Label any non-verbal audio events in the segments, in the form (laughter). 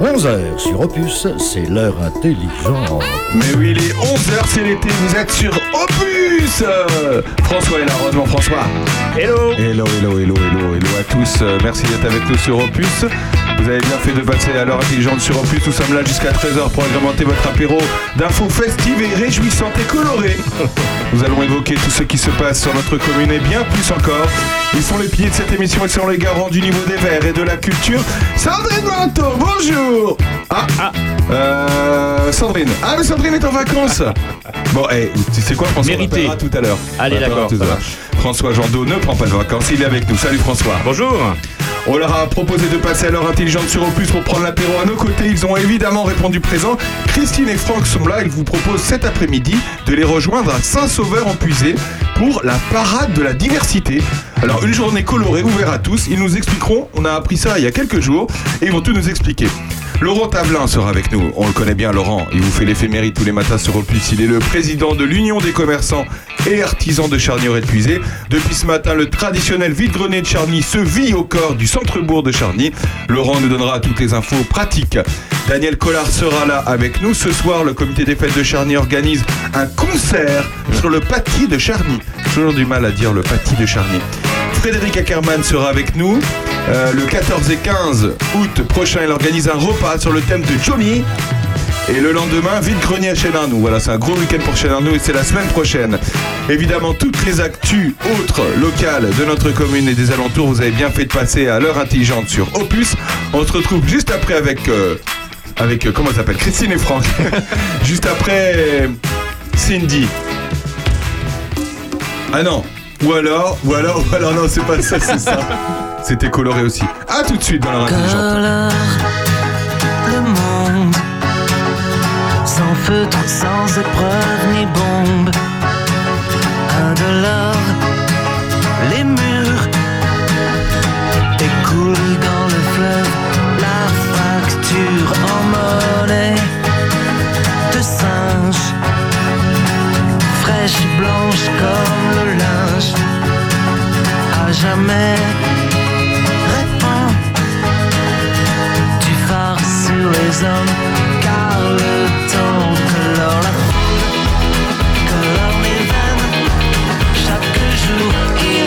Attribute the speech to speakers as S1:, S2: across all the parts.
S1: 11h sur Opus, c'est l'heure intelligente.
S2: Mais oui, il est 11h, c'est l'été, vous êtes sur Opus Euh, François est là, heureusement François.
S3: Hello
S2: Hello, hello, hello, hello, hello à tous. Euh, Merci d'être avec nous sur Opus. Vous avez bien fait de passer à l'heure intelligente sur Opus. Nous sommes là jusqu'à 13h pour agrémenter votre apéro d'infos festives et réjouissantes et colorées. (laughs) Nous allons évoquer tout ce qui se passe sur notre commune et bien plus encore. Ils sont les piliers de cette émission et sont les garants du niveau des verts et de la culture. Sandrine Manteau, bonjour Ah, ah, euh, Sandrine. Ah, mais Sandrine est en vacances (laughs) Bon, eh, tu sais quoi, François on
S3: Mérité.
S2: l'appellera tout à l'heure.
S3: Allez,
S2: On
S3: d'accord.
S2: François Jandot ne prend pas de vacances, il est avec nous. Salut François.
S3: Bonjour
S2: On leur a proposé de passer à l'heure intelligente sur Opus pour prendre l'apéro à nos côtés. Ils ont évidemment répondu présent. Christine et Franck sont là. Ils vous proposent cet après-midi de les rejoindre à Saint-Sauveur-en-Puisé pour la parade de la diversité. Alors, une journée colorée, ouverte à tous. Ils nous expliqueront. On a appris ça il y a quelques jours et ils vont tout nous expliquer. Laurent Tavelin sera avec nous. On le connaît bien, Laurent. Il vous fait l'éphéméride tous les matins sur Opus. Il est le président de l'Union des commerçants et artisans de Charnier et de Puisé. Depuis ce matin, le traditionnel vide-grenier de Charny se vit au corps du centre-bourg de Charny. Laurent nous donnera toutes les infos pratiques. Daniel Collard sera là avec nous. Ce soir, le comité des fêtes de Charny organise un concert sur le pâtis de Charny. J'ai toujours du mal à dire le pâtis de Charny. Frédéric Ackermann sera avec nous. Euh, le 14 et 15 août prochain, il organise un repas sur le thème de Johnny. Et le lendemain, vide grenier à Chélarnou. Voilà, c'est un gros week-end pour Chélarnou et c'est la semaine prochaine. Évidemment, toutes les actus autres locales de notre commune et des alentours, vous avez bien fait de passer à l'heure intelligente sur Opus. On se retrouve juste après avec. euh, avec euh, comment ça s'appelle Christine et Franck. (laughs) juste après. Cindy. Ah non. Ou alors, ou alors, ou alors, non, c'est pas ça, c'est ça. C'était coloré aussi. À tout de suite dans l'heure intelligente.
S4: colore le monde sans feutre, sans épreuve ni bombe. Indolore, les murs écoulent dans le fleuve la facture en monnaie de singe, fraîche blanche comme le linge, à jamais les hommes, car le temps colore la colore mes veines, chaque jour il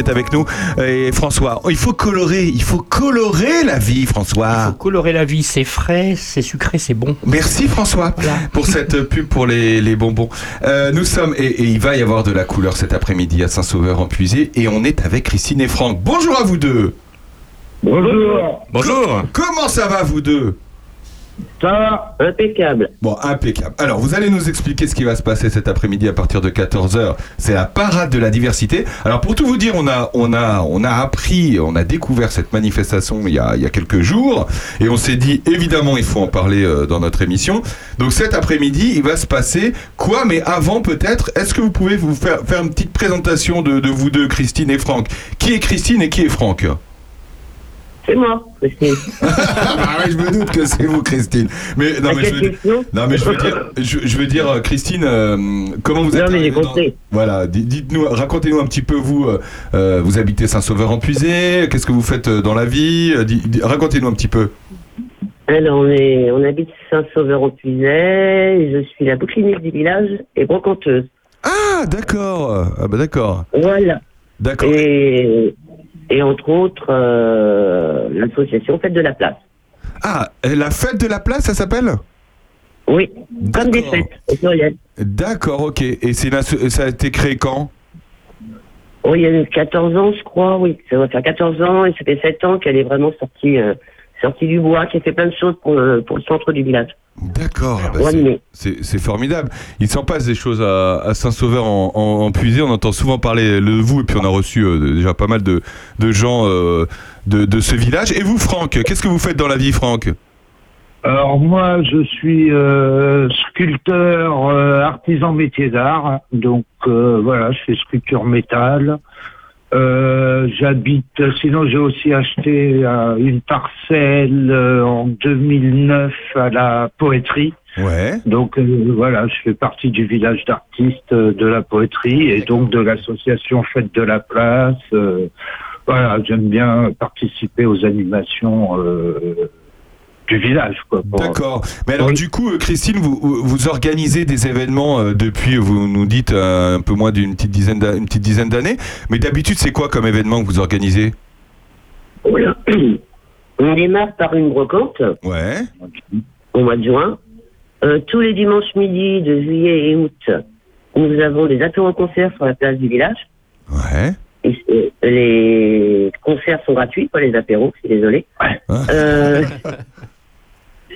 S2: 13h. Merci d'être avec nous. Et François, oh, il faut colorer, il faut colorer la vie, François.
S5: Colorer la vie, c'est frais, c'est sucré, c'est bon.
S2: Merci François
S5: Voilà.
S2: pour cette pub pour les, les bonbons. Euh, nous sommes, et, et il va y avoir de la couleur cet après-midi à Saint-Sauveur en Puisé, et on est avec Christine et Franck. Bonjour à vous deux.
S6: Bonjour,
S2: Bonjour. Comment ça va vous deux?
S6: Impeccable.
S2: Bon, impeccable. Alors, vous allez nous expliquer ce qui va se passer cet après-midi à partir de 14h. C'est la parade de la diversité. Alors, pour tout vous dire, on a, on a, on a appris, on a découvert cette manifestation il y a, il y a quelques jours. Et on s'est dit, évidemment, il faut en parler euh, dans notre émission. Donc, cet après-midi, il va se passer quoi? Mais avant, peut-être, est-ce que vous pouvez vous faire, faire une petite présentation de, de vous deux, Christine et Franck? Qui est Christine et qui est Franck?
S6: C'est moi, Christine. (laughs)
S2: Ah ouais, je me doute que c'est vous, Christine. Mais non, mais je veux dire,
S6: question
S2: non, mais je veux dire, (laughs) je, je veux dire, euh, Christine, euh, comment vous êtes
S6: Non, mais j'ai
S2: dans-. Voilà, di- dites-nous, racontez-nous un petit peu vous. euh, vous habitez Saint-Sauveur-en-Puisé. Qu'est-ce que vous faites dans la vie Racontez-nous un petit peu.
S6: Alors, on, est, on habite Saint-Sauveur-en-Puisaye. Je suis la bouclinique du village et brocanteuse.
S2: Ah, d'accord. Ah bah d'accord,
S6: Voilà.
S2: d'accord.
S6: Et, et entre autres, euh, l'association Fête de la Place.
S2: Ah, et la fête de la place, ça s'appelle?
S6: Oui, comme des
S2: D'accord.
S6: fêtes, au pluriel.
S2: D'accord, ok. Et ça a été créé quand?
S6: Oh, il y a eu 14 ans, je crois, oui. Ça va faire 14 ans et ça fait 7 ans qu'elle est vraiment sortie, euh, sortie du bois, qui a fait plein de choses pour, le- pour le centre du village.
S2: D'accord. ah bah c'est- formidable. Il s'en passe des choses à, à Saint-Sauveur en, en, en Puisé. On entend souvent parler de vous et puis on a reçu euh, déjà pas mal de, de gens euh, de, de ce village. Et vous, Franck, qu'est-ce que vous faites dans la vie, Franck?
S7: Alors moi, je suis euh, sculpteur, euh, artisan métier d'art. Donc euh, voilà, je fais sculpture métal. Euh, J'habite. Sinon, j'ai aussi acheté euh, une parcelle euh, en 2009 à la poétrie.
S2: Ouais.
S7: Donc euh, voilà, je fais partie du village d'artistes euh, de la poétrie et donc de l'association Fête de la Place. euh, voilà, j'aime bien participer aux animations euh, du village.
S2: D'accord. Mais alors,
S7: Oui.
S2: du coup, Christine, vous, vous organisez des événements euh, depuis, vous nous dites, euh, un peu moins d'une petite dizaine d'a- une petite dizaine d'années. Mais d'habitude, c'est quoi comme événement que vous organisez? (clears throat)
S6: On démarre par une brocante
S2: Ouais.
S6: au mois de juin. Euh, tous les dimanches midi de juillet et août, nous avons des apéros-concerts sur la place du village.
S2: Ouais.
S6: Et, les concerts sont gratuits, pas les apéros, je suis désolé. Euh, (laughs)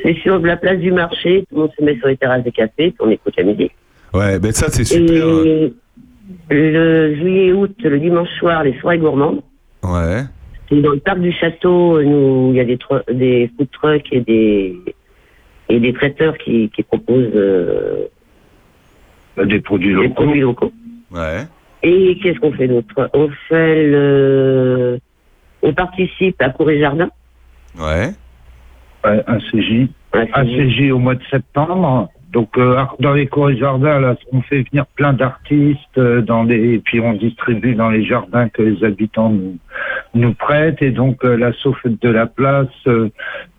S6: c'est sur la place du marché, tout le monde se met sur les terrasses des cafés, puis on écoute la musique.
S2: Ouais, ben ça, c'est super.
S6: Et le juillet et août, le dimanche soir, les soirées gourmandes.
S2: Ouais.
S6: C'est dans le parc du château, nous, il y a des, des food trucks et des, et des traiteurs qui, qui proposent euh,
S7: des produits
S6: des
S7: locaux.
S6: produits locaux.
S2: Ouais.
S6: Et qu'est-ce qu'on fait d'autre? On fait le... On participe à Cour et Jardin.
S2: Ouais.
S7: Un CJ. Un. CJ au mois de septembre. Donc euh, dans les cours et jardins, là, on fait venir plein d'artistes euh, dans les, et puis on distribue dans les jardins que les habitants nous, nous prêtent. Et donc euh, l'asso Fête de la Place euh,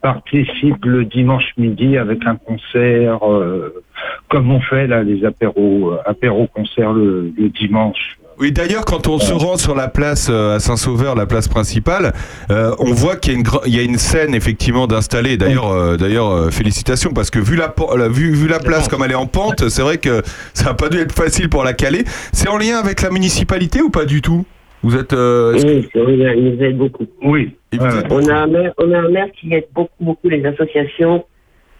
S7: participe le dimanche midi avec un concert, euh, comme on fait là les apéros, euh, apéros concerts le, le dimanche.
S2: Oui, d'ailleurs, quand on se rend sur la place euh, à Saint-Sauveur, la place principale, euh, on voit qu'il y a une, gra- il y a une scène effectivement d'installer. D'ailleurs, euh, d'ailleurs, euh, félicitations parce que vu la, vu, vu la place comme elle est en pente, c'est vrai que (laughs) ça n'a pas dû être facile pour la caler. C'est en lien avec la municipalité ou pas du tout? Vous êtes. euh, que-
S6: Oui, il nous aide beaucoup.
S7: Oui.
S2: Vous êtes-
S6: On a un maire, on a un maire qui aide beaucoup, beaucoup les associations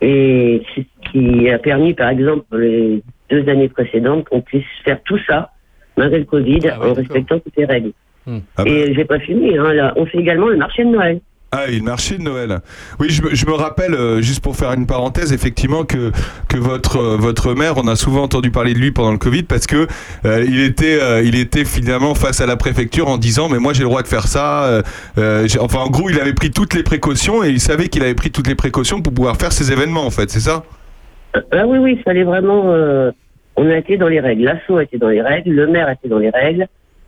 S6: et c'est ce qui a permis, par exemple, les deux années précédentes, qu'on puisse faire tout ça, malgré le Covid,
S5: Ah ouais,
S6: en respectant toutes les règles.
S2: Ah bah.
S6: Et j'ai pas fini, hein, là. On fait également le marché de Noël.
S2: Ah, et le marché de Noël. Oui, je, me- je me rappelle, euh, juste pour faire une parenthèse, effectivement, que, que votre, euh, votre maire, on a souvent entendu parler de lui pendant le Covid parce que euh, il, était, euh, il était finalement face à la préfecture en disant Mais moi, j'ai le droit de faire ça. euh, euh, j'ai- enfin, en gros, il avait pris toutes les précautions et il savait qu'il avait pris toutes les précautions pour pouvoir faire ses événements, en fait, c'est ça?
S6: Ah oui, oui, il fallait vraiment. On a été dans les règles. L'assaut a été dans les règles, le maire était dans les règles.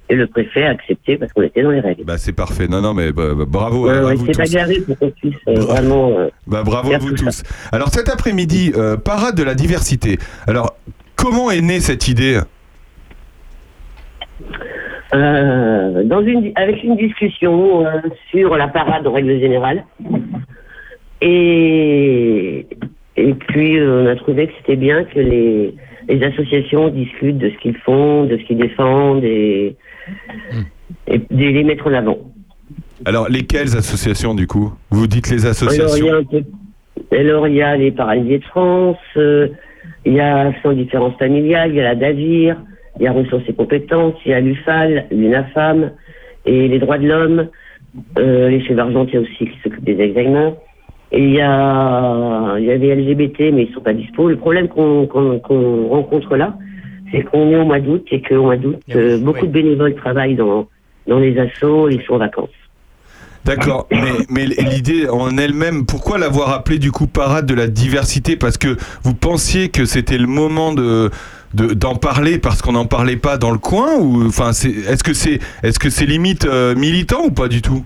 S6: Et le préfet a accepté parce qu'on était dans les règles.
S2: Bah c'est parfait. Non non mais bah, bah, bravo à, à vous
S6: c'est
S2: tous.
S6: bagarré pour qu'on puisse euh, vraiment. euh, (laughs)
S2: Bah bravo à vous tous. Alors cet après-midi, euh, parade de la diversité. Alors comment est née cette idée?
S6: Dans une, avec une discussion sur la parade en règle générale. Et, et puis, on a trouvé que c'était bien que les, les associations discutent de ce qu'ils font, de ce qu'ils défendent et, et de les mettre en avant.
S2: Alors lesquelles associations du coup? Vous dites les
S6: Alors, il y
S2: associations.
S6: a alors, il y a les Paralysés de France, euh, il y a Sans différence familiale, il y a la DAVIR, il y a Ressources et compétences, il y a l'UFAL, l'UNAFAM et les droits de l'homme, euh, les chefs argentiers aussi qui s'occupent des examens. Il y a, il y a des LGBT, mais ils sont pas dispo. Le problème qu'on qu'on- qu'on rencontre là, c'est qu'on est au mois d'août et qu'au mois d'août,
S5: Ah oui,
S6: euh, beaucoup
S5: oui.
S6: de bénévoles travaillent dans, dans les assos et ils sont en vacances.
S2: D'accord, mais, mais l'idée en elle-même, pourquoi l'avoir appelée du coup parade de la diversité? Parce que vous pensiez que c'était le moment de de- d'en parler parce qu'on n'en parlait pas dans le coin ou enfin c'est est-ce que c'est est-ce que c'est limite euh, militant ou pas du tout?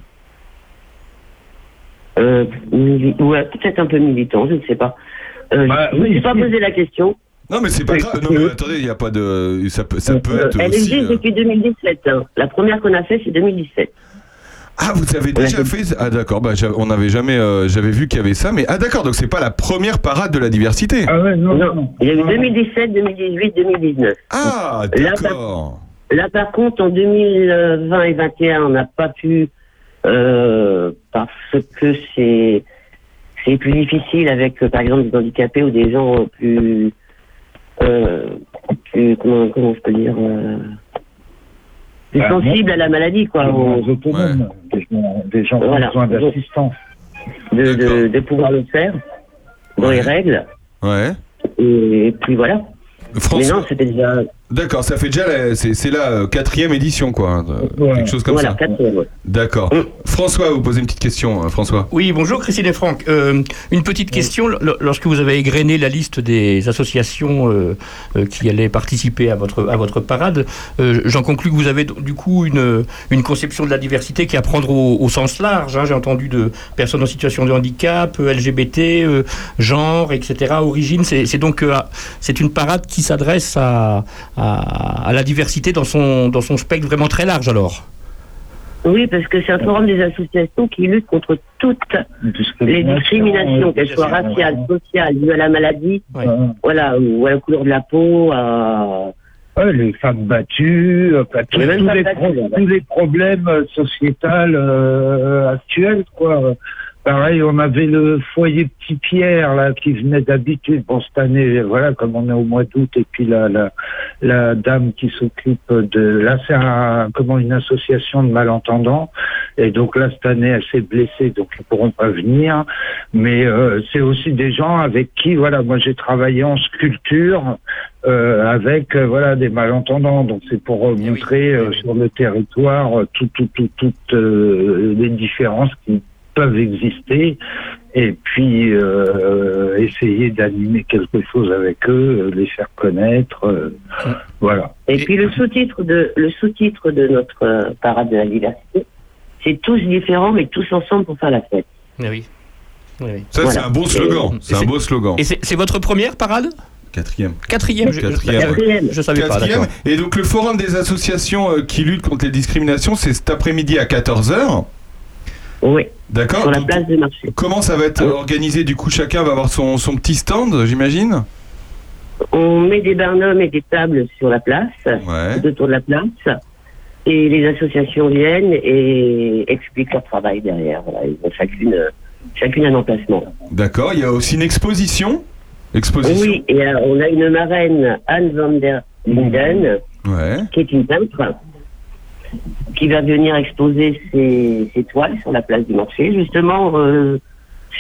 S6: Euh, ouais, peut-être un peu militant, je ne sais pas. Euh,
S7: Bah,
S6: je ne me
S7: oui,
S6: suis pas posé la question.
S2: Non mais c'est pas grave. Non mais attendez, il y a pas de ça peut ça peut
S6: Euh,
S2: être
S6: elle
S2: aussi.
S6: existe
S2: euh,
S6: depuis 2017. hein. La première qu'on a fait, c'est 2017.
S2: Ah vous avez déjà
S6: Ouais.
S2: fait Ah d'accord, bah on n'avait jamais euh, j'avais vu qu'il y avait ça mais ah d'accord donc c'est pas la première parade de la diversité.
S7: Ah ouais, non, non.
S6: Non, il y a eu 2017, 2018, 2019.
S2: Ah
S6: Là,
S2: d'accord.
S6: Là, par contre, en 2020 et 2021, on n'a pas pu euh, parce que c'est c'est plus difficile avec, euh, par exemple, des handicapés ou des gens plus, euh, plus comment, comment je peux dire, euh, plus
S7: Bah,
S6: sensibles à la maladie, quoi. On-
S7: autonomes, des gens, des gens qui
S6: Voilà.
S7: ont besoin d'assistance.
S6: de, de, de pouvoir le faire dans
S2: Ouais.
S6: les règles.
S2: Ouais.
S6: Et puis voilà. Mais
S2: François,
S6: non, c'était déjà.
S2: D'accord, ça fait déjà la- c'est c'est la euh, quatrième édition quoi, de-
S7: Ouais.
S2: quelque chose comme
S6: voilà,
S2: ça.
S6: quatrième, ouais.
S2: D'accord.
S6: Mm.
S2: François, vous posez une petite question, euh, François.
S5: Oui, bonjour Christine et Franck. Euh, une petite question, l- lorsque vous avez égrené la liste des associations euh, euh, qui allaient participer à votre, à votre parade, euh, j'en conclus que vous avez du coup une, une conception de la diversité qui est à prendre au, au sens large. hein. J'ai entendu de personnes en situation de handicap, euh, LGBT, euh, genre, etc., origine. C'est c'est donc euh, c'est une parade qui s'adresse à, à, à la diversité dans son, dans son spectre vraiment très large alors.
S6: Oui, parce que c'est un forum des associations qui lutte contre toutes les discriminations, qu'elles soient raciales, sociales, dues à la maladie,
S5: Ouais.
S7: Euh,
S6: voilà, ou à la couleur de la peau, à.
S7: ouais, les femmes battues, euh, enfin, tous,
S6: Les mêmes
S7: tous
S6: femmes
S7: les
S6: battues,
S7: pro-
S6: ouais.
S7: tous les problèmes euh, sociétals euh, actuels, quoi. Pareil, on avait le foyer Petit Pierre là qui venait d'habitude. Bon cette année, voilà, comme on est au mois d'août, et puis la la, la dame qui s'occupe de là, c'est un, comment une association de malentendants. Et donc là cette année, elle s'est blessée, donc ils pourront pas venir. Mais euh, c'est aussi des gens avec qui, voilà, moi j'ai travaillé en sculpture euh, avec euh, voilà des malentendants. Donc c'est pour euh,
S5: Eh oui,
S7: montrer
S5: eh
S7: euh,
S5: oui.
S7: sur le territoire tout, tout, tout, toutes euh, les différences qui peuvent exister et puis euh, essayer d'animer quelque chose avec eux, les faire connaître, euh, voilà.
S6: Et,
S5: Et-
S6: puis le sous-titre de le sous-titre de notre parade de la diversité, c'est tous différents mais tous ensemble pour faire la fête.
S5: Eh oui. Eh oui.
S2: Ça,
S6: Voilà.
S2: c'est un beau slogan.
S5: Et-
S2: C'est un beau slogan.
S5: Et c'est votre première parade?
S2: Quatrième.
S5: Quatrième, je,
S2: Quatrième.
S5: je-
S6: Quatrième.
S5: je savais pas,
S2: Quatrième.
S5: d'accord.
S2: Et donc, le forum des associations euh, qui luttent contre les discriminations, c'est cet après-midi à 14h.
S6: Oui,
S2: D'accord
S6: sur la place de marché.
S2: Comment ça va être
S6: Oui.
S2: organisé Du coup, chacun va avoir son, son petit stand, j'imagine
S6: On met des barnums et des tables sur la place,
S2: Ouais.
S6: tout autour de la place, et les associations viennent et expliquent leur travail derrière. Voilà, ils ont chacune, chacune un emplacement.
S2: D'accord. Il y a aussi une exposition. Exposition.
S6: Oui, et euh, on a une marraine, Anne van der Linden,
S2: Ouais.
S6: qui est une peintre, qui va venir exposer ses, ses toiles sur la place du marché, justement euh,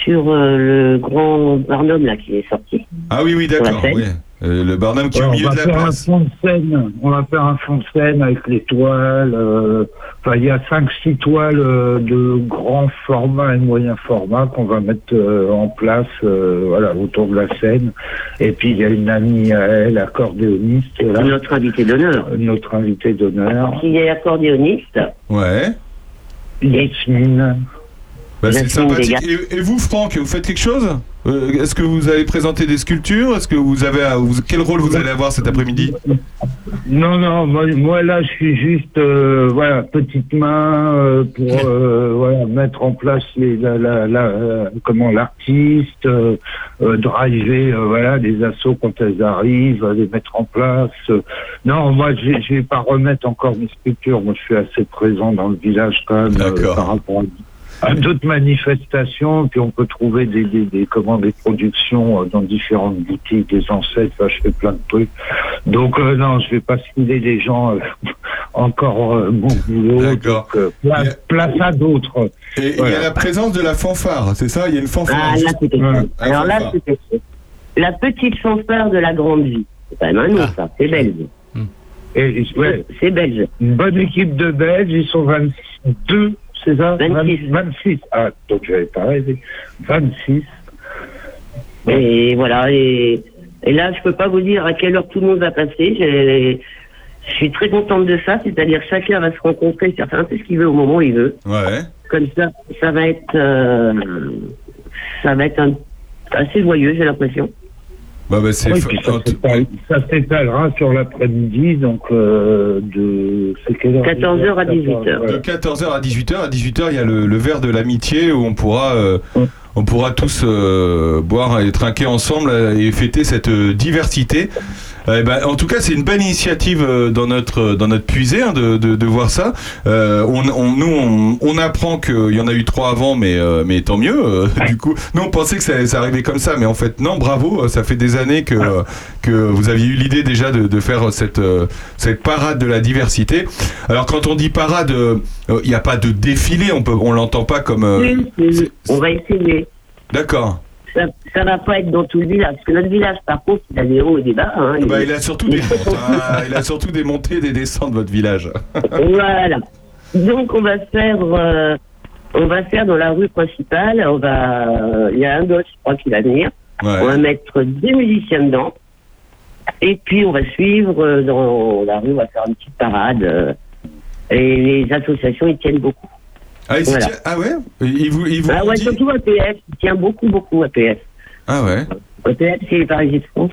S6: sur euh, le grand barnum là qui est sorti.
S2: Ah oui, oui, d'accord. Oui. Euh, le Barnum qui est au
S7: on
S2: milieu
S7: va
S2: de la
S7: faire un
S2: place.
S7: fond de scène. On va faire un fond de scène avec les toiles. euh, Enfin, il y a cinq, six toiles euh, de grand format et moyen format qu'on va mettre euh, en place, euh, voilà, autour de la scène. Et puis il y a une amie à elle, accordéoniste, là,
S6: Notre invité d'honneur.
S7: notre invité d'honneur,
S6: Qui est accordéoniste.
S2: Ouais.
S7: Yasmine.
S2: Bah, c'est sympathique. Et, et vous, Franck, vous faites quelque chose? Euh, Est-ce que vous allez présenter des sculptures? Est-ce que vous avez vous- quel rôle vous allez avoir cet après-midi?
S7: Non, non, moi, moi, là, je suis juste, euh, voilà, petite main euh, pour euh, voilà, mettre en place les, la, la, la, comment l'artiste, euh, euh, driver, euh, voilà, les assauts quand elles arrivent, les mettre en place. euh. Non, moi, je vais- pas remettre encore mes sculptures. Moi, je suis assez présent dans le village quand même euh,
S2: D'accord.
S7: par rapport à à d'autres manifestations, puis on peut trouver des, des, des, comment, des productions euh, dans différentes boutiques, des ancêtres, là, je fais plein de trucs. Donc euh, non, je vais pas filer les gens euh, encore euh, mon boulot.
S2: D'accord.
S7: Donc, euh, place,
S2: Yeah.
S7: place à d'autres.
S2: Et il y
S7: Voilà.
S2: a la présence de la fanfare, c'est ça? Il y a une fanfare.
S6: Ah, là,
S2: juste-
S7: Ouais.
S6: chose. Alors là,
S2: fanfare.
S6: c'est quelque chose. La petite fanfare de la grande vie. C'est quand même un nom,
S5: Ah.
S6: ça. C'est belge.
S7: Et, ouais,
S6: C'est belge.
S7: une bonne équipe de Belges, ils sont 22, c'est ça
S6: 26.
S7: 26. Ah, donc j'avais pas rêvé. 26.
S6: Et voilà. Et, et là, je peux pas vous dire à quelle heure tout le monde va passer. Je suis très contente de ça. C'est-à-dire chacun va se rencontrer, chacun fait ce qu'il veut au moment où il veut.
S2: Ouais.
S6: Comme ça, ça va être, euh, ça va être un- assez joyeux, j'ai l'impression.
S2: Bah, bah, c'est.
S7: Oui, ça s'étalera sur l'après-midi, donc euh, de. C'est quelle heure
S6: 14h à 18h.
S2: De 14h à 18h. À 18h, il y a le, le verre de l'amitié où on pourra, euh,
S7: Ouais.
S2: on pourra tous euh, boire et trinquer ensemble et fêter cette euh, diversité. Eh ben, en tout cas, c'est une belle initiative euh, dans notre dans notre puisée hein, de, de, de voir ça. Euh, on, on- nous, on, on apprend qu'il y en a eu trois avant, mais euh, mais tant mieux. euh, (laughs) du coup, nous on pensait que ça, ça arrivait comme ça, mais en fait non. Bravo, euh, ça fait des années que euh, que vous aviez eu l'idée déjà de, de faire cette euh, cette parade de la diversité. Alors quand on dit parade, euh, il n'y a pas de défilé, on peut on l'entend pas comme. euh,
S6: Oui, on va essayer.
S2: D'accord.
S6: Ça, ça va pas être dans tout le village. Parce que notre village, par contre, il a des hauts et des bas. hein.
S2: Bah, il a surtout des (laughs) ah, il a surtout des montées et des descentes votre village. (laughs)
S6: Voilà. Donc on va faire, euh, on va faire dans la rue principale. On va, euh, il y a un gosse, je crois, qui va venir. On va mettre des musiciens dedans. Et puis on va suivre euh, dans la rue. On va faire une petite parade. et les associations, ils tiennent beaucoup.
S2: Ah, il s'y
S6: Voilà.
S2: tient- ah ouais Il vous, il vous
S6: Ah ouais,
S2: dit
S6: surtout APF. Il tient beaucoup, beaucoup APF.
S2: Ah ouais
S6: APF, c'est les Parisiens de France.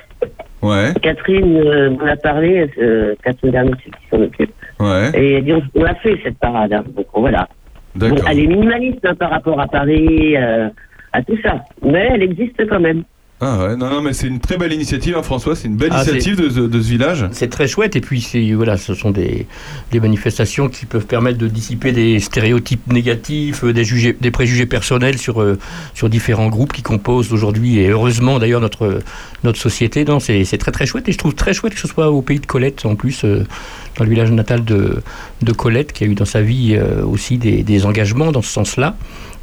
S2: Ouais,
S6: Catherine euh, m'en a parlé, euh, Catherine Dernier, c'est qui s'en occupe.
S2: ouais,
S6: Et elle dit, on, a fait cette parade. hein. Donc voilà. Bon, elle est minimaliste hein, par rapport à Paris, euh, à tout ça. Mais elle existe quand même.
S2: Ah ouais, non, non, mais c'est une très belle initiative, hein, François, c'est une belle
S5: Ah,
S2: initiative de, ce- de ce village.
S5: C'est très chouette et puis voilà, ce sont des, des manifestations qui peuvent permettre de dissiper des stéréotypes négatifs, euh, des, jugés- des préjugés personnels sur, euh, sur différents groupes qui composent aujourd'hui et heureusement d'ailleurs notre, notre société. Non, c'est c'est très très chouette et je trouve très chouette que ce soit au pays de Colette en plus, euh, dans le village natal de, de Colette qui a eu dans sa vie euh, aussi des, des engagements dans ce sens-là.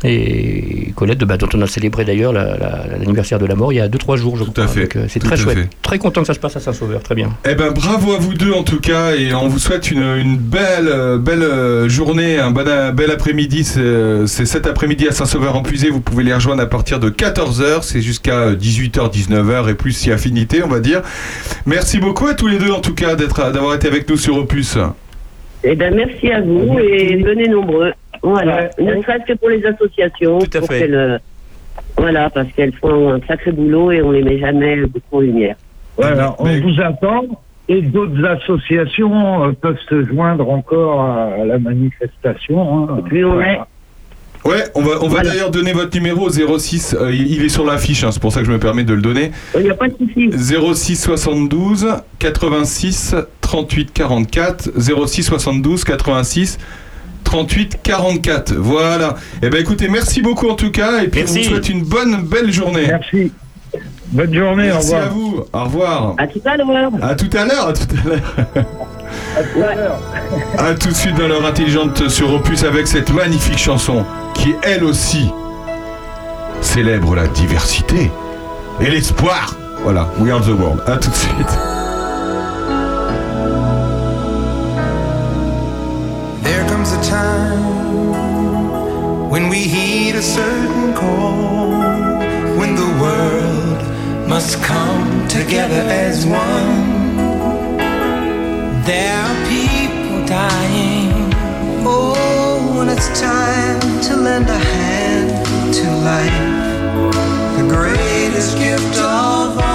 S5: Et Colette, bah, dont on a célébré d'ailleurs la- la- l'anniversaire de la mort il y a 2-3 jours, je
S2: Tout
S5: crois.
S2: à fait,
S5: Donc, euh, c'est très chouette.
S2: fait.
S5: Très content que ça se passe à Saint-Sauveur, très bien.
S2: Eh ben bravo à vous deux en tout cas et on vous souhaite une, une belle euh, belle euh, journée, un bon, bel après-midi. C'est cet après-midi à Saint-Sauveur-en-Puisé. Vous pouvez les rejoindre à partir de 14h. C'est jusqu'à 18h, 19h et plus si affinité, on va dire. Merci beaucoup à tous les deux en tout cas d'avoir été avec nous sur Opus.
S6: Eh ben, merci à vous et venez nombreux. Voilà. Ne serait-ce que pour les associations.
S5: Tout à
S6: pour
S5: fait.
S6: qu'elles, euh, voilà, parce qu'elles font un sacré boulot et on les met jamais beaucoup en lumière.
S7: Voilà, on
S2: Mais-
S7: vous attend. Et d'autres associations euh, peuvent se joindre encore à, à la manifestation. hein.
S6: Plus on est,
S2: Ouais, on va, on va
S6: Voilà.
S2: d'ailleurs donner votre numéro 06. euh, il il est sur l'affiche, hein, c'est pour ça que je me permets de le donner.
S6: il n'y a pas de souci.
S2: 06 72 86 38 44 06 72 86 38 44 voilà et ben écoutez merci beaucoup en tout cas et puis
S5: Merci.
S2: on vous souhaite une bonne belle journée
S7: Merci. Bonne journée,
S2: merci
S7: au
S2: à
S7: revoir.
S2: vous au revoir
S6: À tout à l'heure.
S2: à tout à l'heure à tout à l'heure à tout de suite dans l'heure intelligente sur Opus avec cette magnifique chanson qui elle aussi célèbre la diversité et l'espoir Voilà, We Are the World. À tout de suite.
S8: There comes a time when we heed a certain call, must come together as one. There are people dying. Oh, when it's time to lend a hand to life, the greatest gift of all.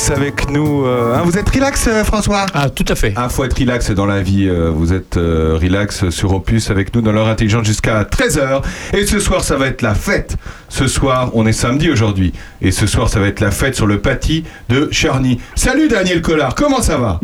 S9: relax
S2: avec nous. euh, hein, vous êtes relax, euh, François?
S5: Ah, tout à fait.
S2: Ah, faut être relax dans la vie. euh, vous êtes euh, relax sur Opus avec nous dans l'heure intelligente jusqu'à 13h. Et ce soir, ça va être la fête. Ce soir, on est samedi aujourd'hui. Et ce soir, ça va être la fête sur le paty de Charny. Salut Daniel Collard, comment ça va?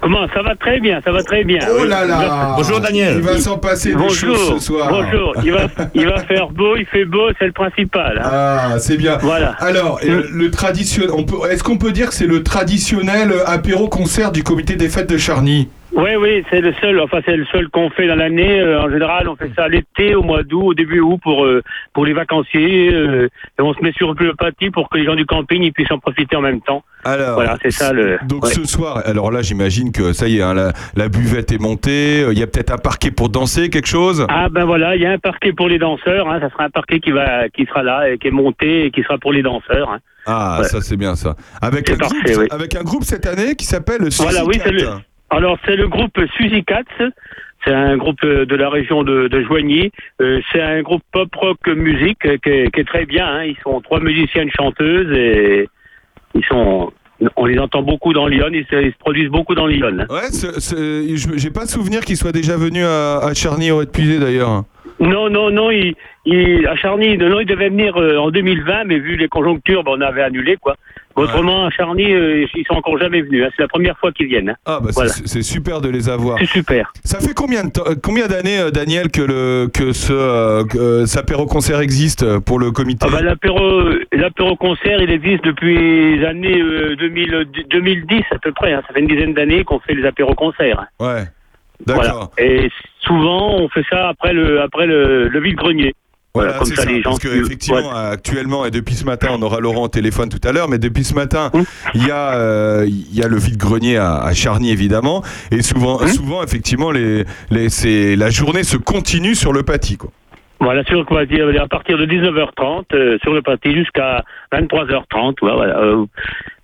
S10: Comment Ça va très bien, ça va très bien.
S2: Oh là là
S5: Bonjour, Daniel.
S2: Il va s'en passer des
S10: Bonjour,
S2: choses ce soir.
S10: bonjour. Il va, il va faire beau, il fait beau, c'est le principal. hein.
S2: Ah, c'est bien.
S10: Voilà.
S2: Alors, euh, le traditionnel, est-ce qu'on peut dire que c'est le traditionnel apéro-concert du comité des fêtes de Charny
S10: Oui, oui, c'est le seul. Enfin, c'est le seul qu'on fait dans l'année. Euh, en général, on fait ça l'été, au mois d'août, au début août pour euh, pour les vacanciers. euh, et on se met sur le pâtis pour que les gens du camping ils puissent en profiter en même temps.
S2: Alors,
S10: Voilà, c'est ça le.
S2: Donc
S10: ouais.
S2: ce soir, alors là j'imagine que ça y est, hein, la, la buvette est montée, il y a peut-être un parquet pour danser, quelque chose?
S10: Ah ben voilà, il y a un parquet pour les danseurs. Hein, ça sera un parquet qui va, qui sera là et qui est monté et qui sera pour les danseurs. hein.
S2: Ah,
S10: Ouais.
S2: ça c'est bien ça. Avec un,
S10: parfait,
S2: groupe,
S10: oui.
S2: avec un groupe cette année qui s'appelle
S10: Voilà, oui, c'est le. Alors c'est le groupe Suzy Cats. C'est un groupe de la région de, de Joigny. Euh, c'est un groupe pop rock musique euh, qui est, qui est très bien. hein. Ils sont trois musiciennes chanteuses et ils sont. On les entend beaucoup dans Lyon. Ils se, ils se produisent beaucoup dans Lyon. hein.
S2: Ouais, j'ai pas souvenir qu'il soit déjà venu à, à Charny au Puisé d'ailleurs.
S10: Non, non, non, il, il, à Charny, non, il devait venir euh, en 2020, mais vu les conjonctures, ben, on avait annulé, quoi. Autrement, à Charny, euh, ils sont encore jamais venus. hein. C'est la première fois qu'ils viennent. hein.
S2: Ah bah c'est-
S10: Voilà.
S2: c'est super de les avoir.
S10: C'est super.
S2: Ça fait combien de temps, euh, combien d'années, euh, Daniel, que le que ce euh, que, cet apéro-concert existe euh, pour le comité
S10: Ah bah, l'apéro, concert, il existe depuis les années euh, 2000, 2010 à peu près. hein. Ça fait une dizaine d'années qu'on fait les apéros concerts.
S2: Ouais.
S10: Voilà.
S2: D'accord.
S10: Et souvent, on fait ça après le, après le, le vide-grenier. Voilà,
S2: Voilà,
S10: comme
S2: c'est
S10: ça,
S2: ça,
S10: les gens.
S2: parce que effectivement, actuellement, et depuis ce matin, on aura Laurent au téléphone tout à l'heure, mais depuis ce matin, il y a, euh, il y a le vide-grenier à, à Charny, évidemment, et souvent,
S10: Hum.
S2: souvent, effectivement, les, la journée se continue sur le pâtis, quoi.
S10: Voilà, sur quoi dire, à partir de 19h30 euh, sur le pâté jusqu'à 23h30. ouais, voilà, euh,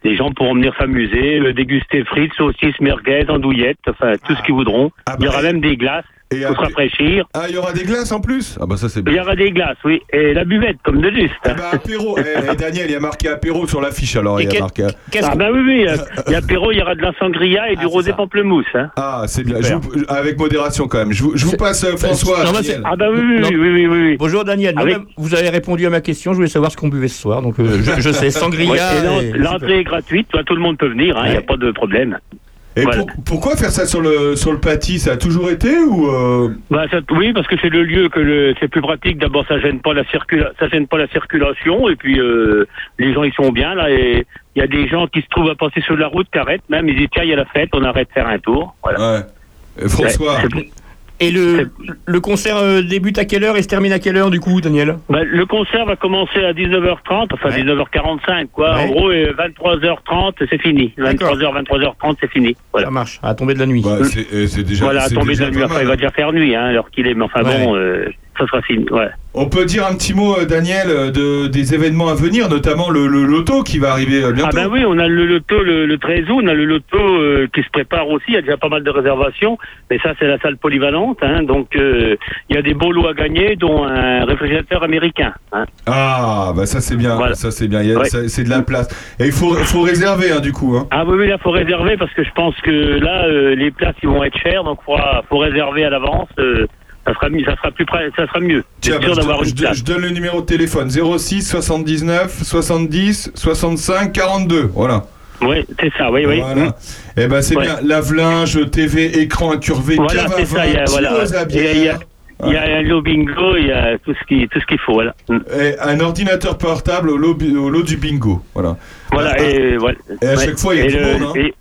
S10: les gens pourront venir s'amuser, euh, déguster frites, saucisses, merguez, andouillettes, enfin tout ce qu'ils voudront.
S2: Ah
S10: Il y
S2: bah,
S10: aura même des glaces
S2: et
S10: pour se rafraîchir.
S2: Ah, il y aura des glaces en plus? Ah bah ça c'est
S10: Il
S2: bien.
S10: y aura des glaces, oui, et la buvette comme de juste.
S2: Eh bah, apéro, eh, eh, Daniel, il y a marqué apéro sur l'affiche alors.
S5: Et
S2: Il y a marqué...
S5: Qu'est-ce
S10: Ah bah oui, oui, euh, (laughs) il y a apéro, il y aura de la sangria et
S5: Ah,
S10: du
S5: c'est
S10: rosé
S5: ça.
S10: pamplemousse. Hein.
S2: Ah, c'est bien. Je vous- avec modération quand même. Je vous, je vous
S5: C'est-
S2: passe euh, François.
S5: Non.
S10: Ah bah oui, oui, oui, oui, oui, oui, oui.
S5: Bonjour Daniel,
S10: Avec-
S5: vous avez répondu à ma question, je voulais savoir ce qu'on buvait ce soir, donc euh, je, je sais, (laughs)
S10: Ouais,
S5: sangria.
S10: et- L'entrée est gratuite, toi, tout le monde peut venir, il n'y a
S5: Ouais.
S10: pas de problème.
S2: Et
S10: voilà.
S2: pour- pourquoi faire ça sur le, sur le pâtis Ça a toujours été ou euh,
S10: Bah, ça- oui, parce que c'est le lieu que le, c'est plus pratique. D'abord, ça gêne pas la circula, ça gêne pas la circulation, et puis euh, les gens ils sont bien là. Et il y a des gens qui se trouvent à passer sur la route, qui arrêtent même. Ils disent tiens, il y a la fête, on arrête de faire un tour. Voilà.
S2: Ouais. François,
S10: Ouais,
S5: Et le, le concert euh, débute à quelle heure et se termine à quelle heure du coup, Daniel?
S10: Bah, le concert va commencer à 19h30, enfin
S5: Ouais.
S10: 19h45 quoi.
S5: Ouais.
S10: En gros, et 23h30 c'est fini.
S5: D'accord.
S10: 23h, 23h30 c'est fini. Voilà.
S5: Ça marche, à tomber de la nuit.
S2: bah, c'est c'est déjà.
S10: Voilà, à tomber de la nuit. Après, il va déjà faire nuit, hein, alors qu'il est. Mais enfin
S5: Ouais.
S10: bon, euh, ça sera fini. Ouais.
S2: On peut dire un petit mot, euh, Daniel, euh, de, des événements à venir, notamment le, le loto qui va arriver euh, bientôt.
S10: Ah ben oui, on a le loto le, le 13 août, on a le loto euh, qui se prépare aussi, il y a déjà pas mal de réservations, mais ça c'est la salle polyvalente, hein, donc euh, il y a des beaux lots à gagner, dont un réfrigérateur américain. Hein.
S2: Ah, bah ça c'est bien,
S10: Voilà.
S2: ça c'est bien, Il
S10: Ouais.
S2: c'est de la place. Et il faut, faut réserver hein, du coup.
S10: Ah oui, oui, là faut réserver parce que je pense que là euh, les places ils vont être chères, donc faut, faut réserver à l'avance. Ça sera mieux, ça sera plus près, ça sera mieux.
S2: Tiens,
S10: C'est
S2: bah,
S10: sûr
S2: je,
S10: une
S2: je donne le numéro de téléphone 06 79 70 65 42. Voilà.
S10: Oui, c'est ça, oui, oui.
S2: Voilà. Et ben c'est
S10: Ouais.
S2: bien. Lave-linge, TV, écran incurvé,
S10: Voilà,
S2: cave
S10: ça,
S2: vin,
S10: il y a, voilà.
S2: à
S10: Et Il y a,
S2: bière,
S10: il y a un lot bingo, il y a tout ce qu'il faut, voilà. Mm.
S2: et un ordinateur portable au lot, au lot du bingo. Voilà.
S10: Voilà,
S2: Ah,
S10: et, voilà.
S2: Et à
S10: Ouais.
S2: chaque fois, il y a du
S10: le-
S2: monde. Hein.
S10: et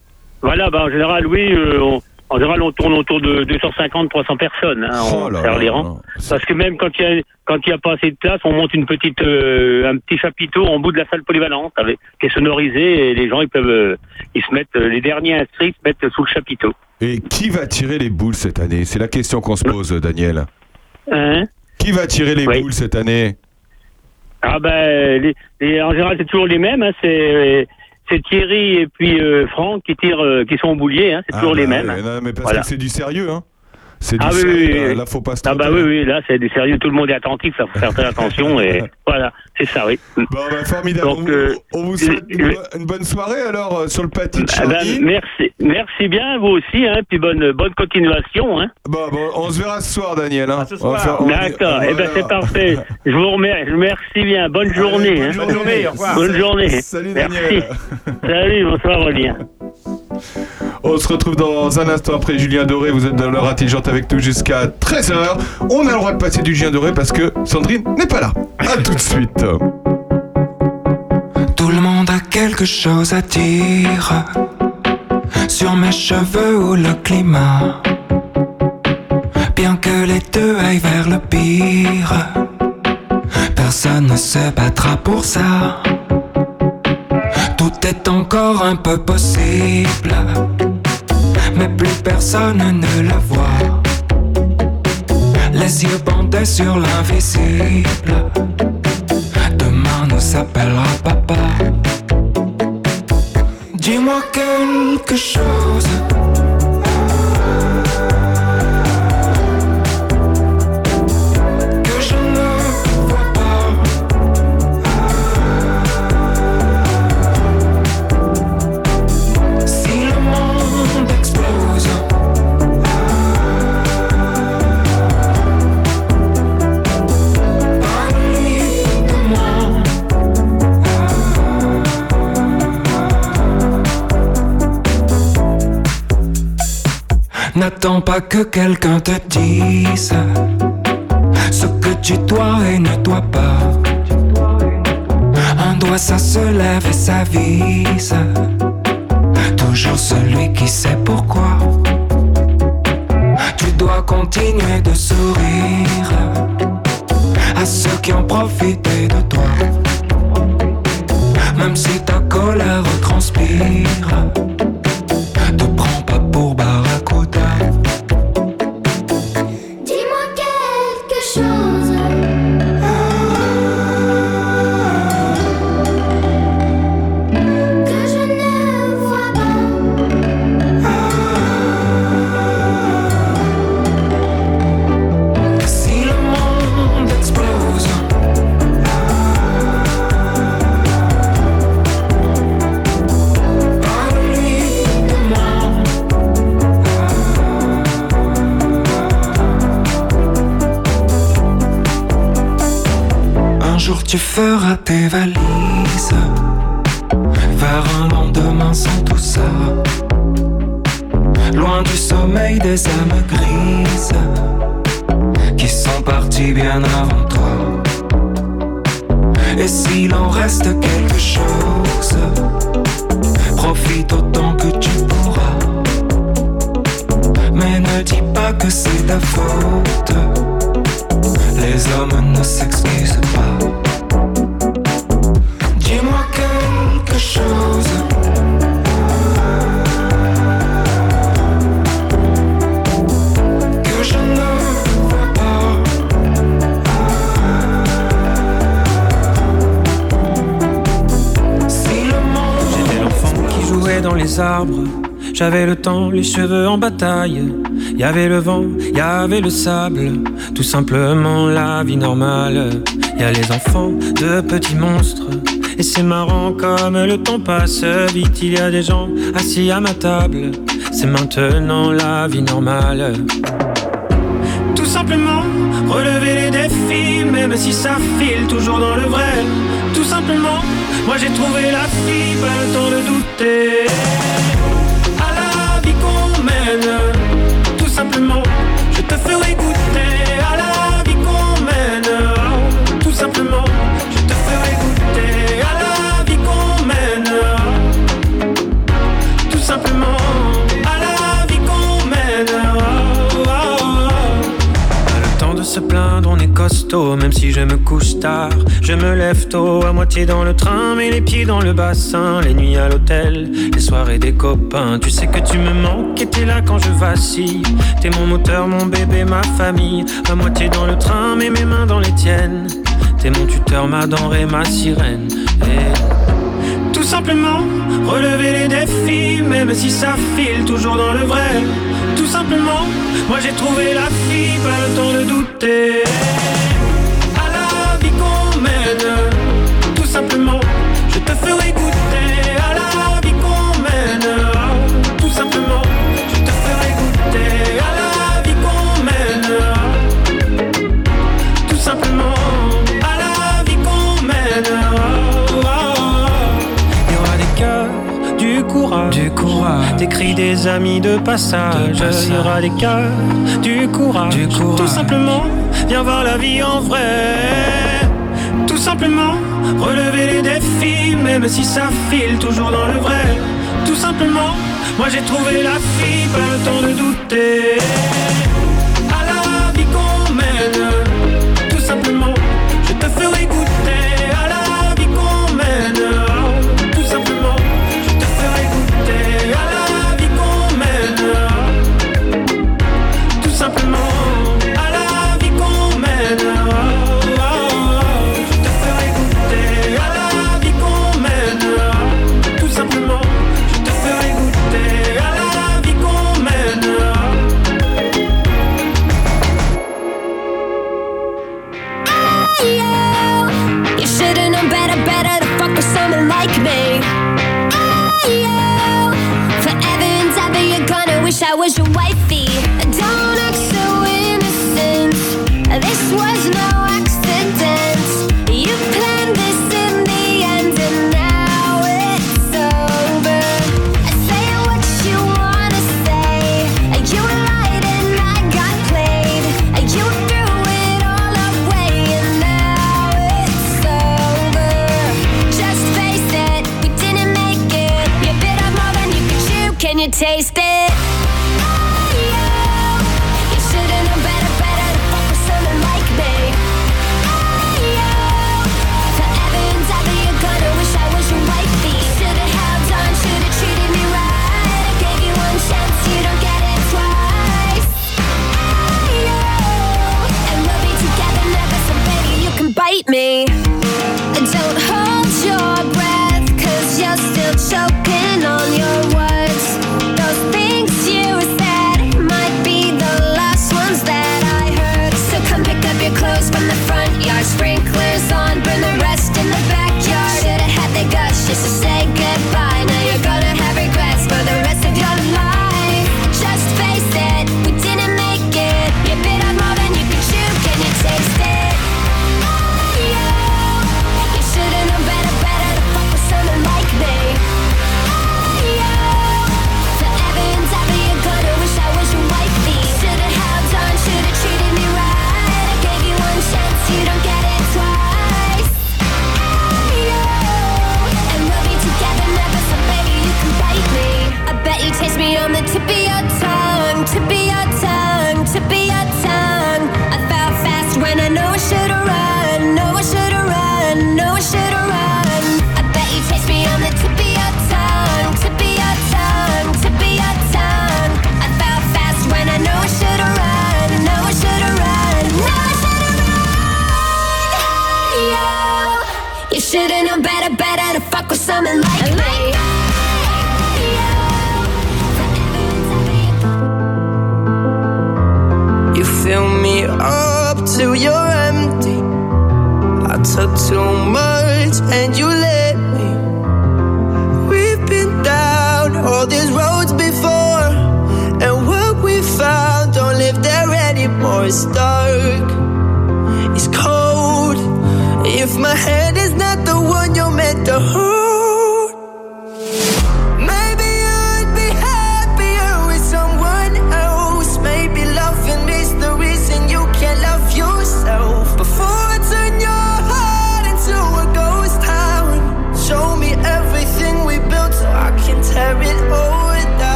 S10: voilà, bah, en général, oui, euh, on- en général, on tourne autour de 250-300 personnes. Hein,
S2: Oh là là
S10: les rangs.
S2: là.
S10: Parce que même quand il y a quand il y a pas assez de place, on monte une petite euh, un petit chapiteau en bout de la salle polyvalente avec qui est sonorisé et les gens ils peuvent euh, ils se mettent euh, les derniers inscrits se mettent sous le chapiteau.
S2: Et qui va tirer les boules cette année? C'est la question qu'on se pose, Daniel.
S10: Hein?
S2: Qui va tirer les
S10: Oui.
S2: boules cette année?
S10: Ah ben les, les- en général c'est toujours les mêmes. Hein, c'est c'est Thierry et puis euh, Franck qui tirent euh, qui sont au boulier. Hein, c'est
S2: Ah
S10: toujours les
S2: bah
S10: mêmes.
S2: non, mais parce
S10: Voilà.
S2: que c'est du sérieux, hein. C'est du
S10: Ah oui,
S2: sérieux.
S10: oui, oui,
S2: là,
S10: oui.
S2: là, faut pas se
S10: Ah bah oui, oui, là c'est du sérieux, tout le monde est attentif, ça faut faire très attention (laughs) et voilà, c'est ça, oui.
S2: Bon, bah, formidable.
S10: Donc,
S2: on, vous-
S10: euh,
S2: on vous souhaite une,
S10: euh,
S2: bo- une bonne soirée alors euh, sur le pâtis de
S10: Ah
S2: Charny.
S10: merci, merci bien, vous aussi, hein, puis bonne, bonne continuation. Hein.
S2: Bon, bon, on se verra ce soir, Daniel. Hein. Va
S10: D'accord, eh ben c'est parfait. Je vous remercie, merci bien, bonne journée.
S2: Allez,
S10: hein.
S2: bonne journée.
S5: au revoir.
S10: Bonne journée.
S2: Salut,
S10: Merci.
S2: Daniel.
S10: Salut, bonsoir Aurélien.
S2: On se retrouve dans un instant après Julien Doré. Vous êtes dans l'heure intelligente avec nous jusqu'à 13h. On a le droit de passer du Julien Doré parce que Sandrine n'est pas là. A tout de suite.
S9: Tout le monde a quelque chose à dire sur mes cheveux ou le climat. Bien que les deux aillent vers le pire, personne ne se battra pour ça. Tout est encore un peu possible, mais plus personne ne le voit. Les yeux bandés sur l'invisible. Demain nous s'appellera papa. Dis-moi quelque chose. N'attends pas que quelqu'un te dise ce que tu dois et ne dois pas. Un doigt ça se lève et ça vise. Toujours celui qui sait pourquoi. Tu dois continuer de sourire à ceux qui ont profité de toi. Même si ta colère transpire, feras tes
S11: J'avais le temps, les cheveux en bataille. Y avait le vent, y avait le sable. Tout simplement la vie normale. Y a les enfants de petits monstres. Et c'est marrant comme le temps passe vite. Il y a des gens assis à ma table. C'est maintenant la vie normale. Tout simplement, relever les défis, même si ça file toujours dans le vrai. Tout simplement, moi j'ai trouvé la fille, pas le temps de douter. Je te même si je me couche tard. Je me lève tôt, à moitié dans le train, mais les pieds dans le bassin. Les nuits à l'hôtel, les soirées des copains. Tu sais que tu me manques et t'es là quand je vacille. T'es mon moteur, mon bébé, ma famille. À moitié dans le train, mais mes mains dans les tiennes. T'es mon tuteur, ma denrée, ma sirène. Et tout simplement, relever les défis, même si ça file toujours dans le vrai. Tout simplement, moi j'ai trouvé la fille, pas le temps de douter. Simplement, je te ferai goûter. À la vie qu'on mène, tout simplement, je te ferai goûter. À la vie qu'on mène, tout simplement, à la vie qu'on mène. Il y aura des cœurs, du courage, du courage, des cris des amis de passage. Il y aura des cœurs, du courage, du courage. Tout simplement, viens voir la vie en vrai. Tout simplement, relever les défis, même si ça file toujours dans le vrai. Tout simplement, moi j'ai trouvé la fille, pas le temps de douter.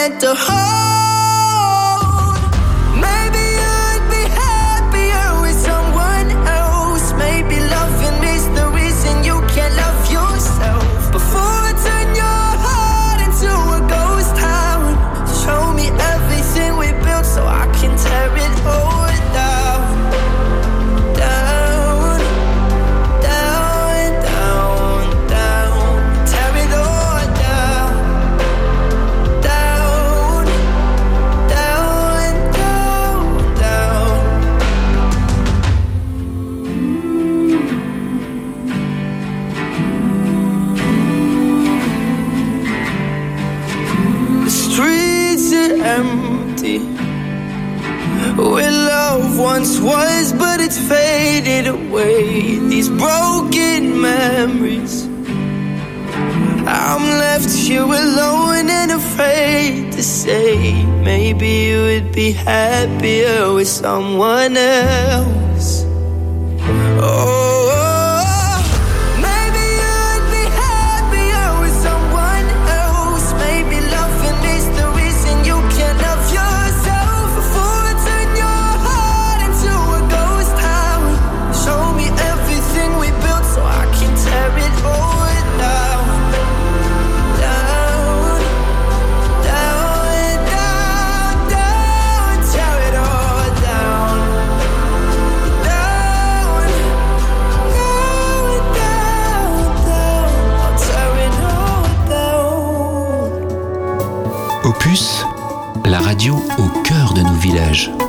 S12: meant to hold faded away. These broken memories. I'm left here alone and afraid to say. Maybe you would be happier with someone else.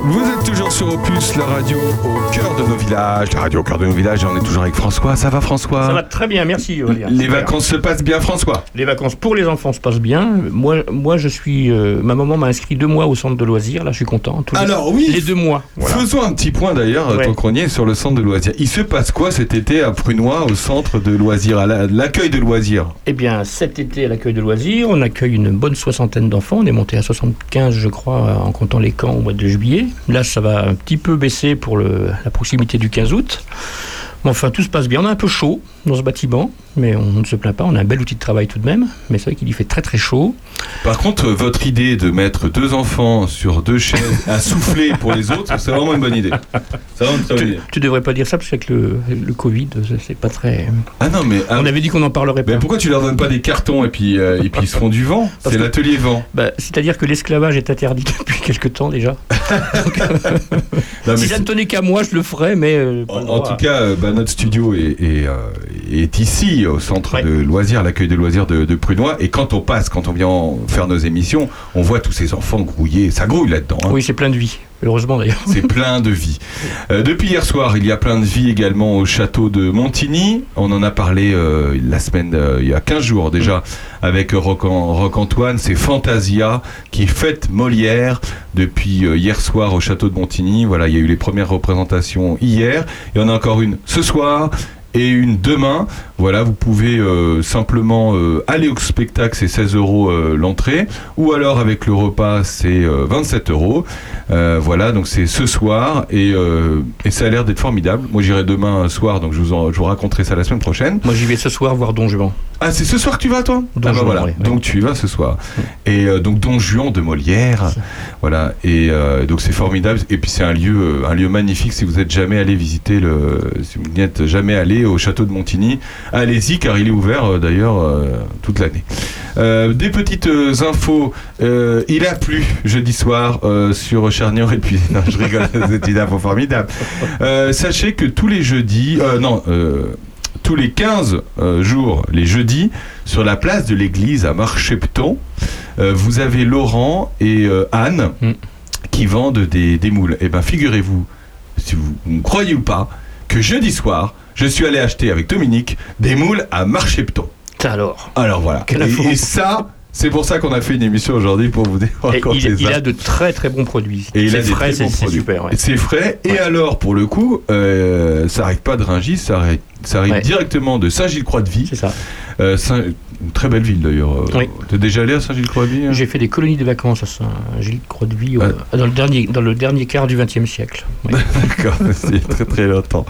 S2: Vous êtes toujours sur Opus, la radio au cœur de nos villages. La radio au cœur de nos villages, et on est toujours avec François. Ça va François?
S5: Ça va très bien, merci Aurélien.
S2: Les
S5: Super.
S2: vacances se passent bien François?
S5: Les vacances pour les enfants se passent bien. Moi, moi je suis. euh, ma maman m'a inscrit deux mois au centre de loisirs. Là, je suis content. Tous les-
S2: Alors oui
S5: Les deux mois. Voilà.
S2: Faisons un petit point d'ailleurs,
S5: Ouais.
S2: tant qu'on y est, sur le centre de loisirs. Il se passe quoi cet été à Prunois, au centre de loisirs, à la- l'accueil de loisirs?
S5: Eh bien, cet été, à l'accueil de loisirs, on accueille une bonne soixantaine d'enfants. On est monté à 75, je crois, en comptant les camps au mois de juillet. Là, ça va un petit peu baisser pour la proximité du 15 août. Mais enfin, tout se passe bien. On a un peu chaud dans ce bâtiment, mais on ne se plaint pas. On a un bel outil de travail tout de même. Mais c'est vrai qu'il y fait très très chaud.
S2: Par contre, euh, votre idée de mettre deux enfants sur deux chaises à (laughs) souffler pour les autres, c'est vraiment une bonne idée. Une idée.
S5: Tu devrais pas dire ça parce qu'avec le, le Covid, c'est- pas très.
S2: Ah non, mais.
S5: On avait dit qu'on n'en parlerait pas.
S2: Mais pourquoi tu leur donnes pas des cartons et puis, euh, et puis ils se font du vent? C'est l'atelier vent.
S5: Bah, C'est-à-dire que l'esclavage est interdit (laughs) depuis quelque temps déjà. Donc, (laughs)
S2: Non, mais
S5: si ça ne tenait qu'à moi, je le ferais, mais. euh,
S2: En tout cas, bah, notre studio est, est, euh, est ici, au centre de loisirs, l'accueil de loisirs de, de Prunois. Et quand on passe, quand on vient en faire nos émissions, on voit tous ces enfants grouillés. Ça grouille là-dedans. hein.
S5: Oui, c'est plein de vie, heureusement d'ailleurs.
S2: C'est plein de vie. Euh, depuis hier soir, il y a plein de vie également au château de Montigny. On en a parlé euh, la semaine, euh, il y a 15 jours déjà, avec Roc, Roc Antoine. C'est Fantasia qui fête Molière depuis hier soir au château de Montigny. Voilà, il y a eu les premières représentations hier. Il y en a encore une ce soir. Et une demain, voilà, vous pouvez euh, simplement euh, aller au spectacle, c'est 16 euros euh, l'entrée, ou alors avec le repas, c'est euh, 27 euros. Voilà, donc c'est ce soir et, et ça a l'air d'être formidable. Moi j'irai demain soir, donc je vous, en- je vous raconterai ça la semaine prochaine.
S5: Moi j'y vais ce soir voir Don Juan.
S2: Ah, c'est ce soir que tu vas toi?
S5: Don
S2: Ah bah
S5: Juan,
S2: voilà,
S5: oui, oui.
S2: donc tu y vas ce soir. Et donc Don Juan de Molière, voilà, et donc c'est formidable. Et puis c'est un lieu, un lieu magnifique si vous êtes jamais allé visiter le, si vous n'êtes jamais allé au château de Montigny, allez-y car il est ouvert euh, d'ailleurs euh, toute l'année. Euh, des petites infos, il a plu jeudi soir sur Charnier et puis non je rigole, (laughs) c'est une info formidable. Sachez que tous les jeudis, non. tous les 15 euh, jours, les jeudis, sur la place de l'église à Marchepton, euh, vous avez Laurent et euh, Anne qui vendent des, des moules. Et bien, figurez-vous, si vous me croyez ou pas, que jeudi soir, je suis allé acheter avec Dominique des moules à Marchepton.
S5: Alors
S2: Alors voilà. Et, et ça, c'est pour ça qu'on a fait une émission aujourd'hui pour vous raconter
S5: il, il a de très très bons produits.
S2: Et il a
S5: C'est
S2: des
S5: frais,
S2: très bons produits.
S5: super. ouais.
S2: C'est frais. Et alors, pour le coup, euh, ça arrive pas de Rungis, ça arrive, ça arrive
S5: Ouais.
S2: directement de Saint-Gilles-Croix-de-Vie.
S5: C'est ça.
S2: Euh, Saint- une très belle ville d'ailleurs. Euh,
S5: Oui.
S2: T'es déjà allé à Saint-Gilles-Croix-de-Vie hein?
S5: J'ai fait des colonies de vacances à Saint-Gilles-Croix-de-Vie
S2: Ouais.
S5: dans, le dernier, dans le dernier quart du XXe siècle. (laughs)
S2: D'accord, (laughs) c'est très très longtemps.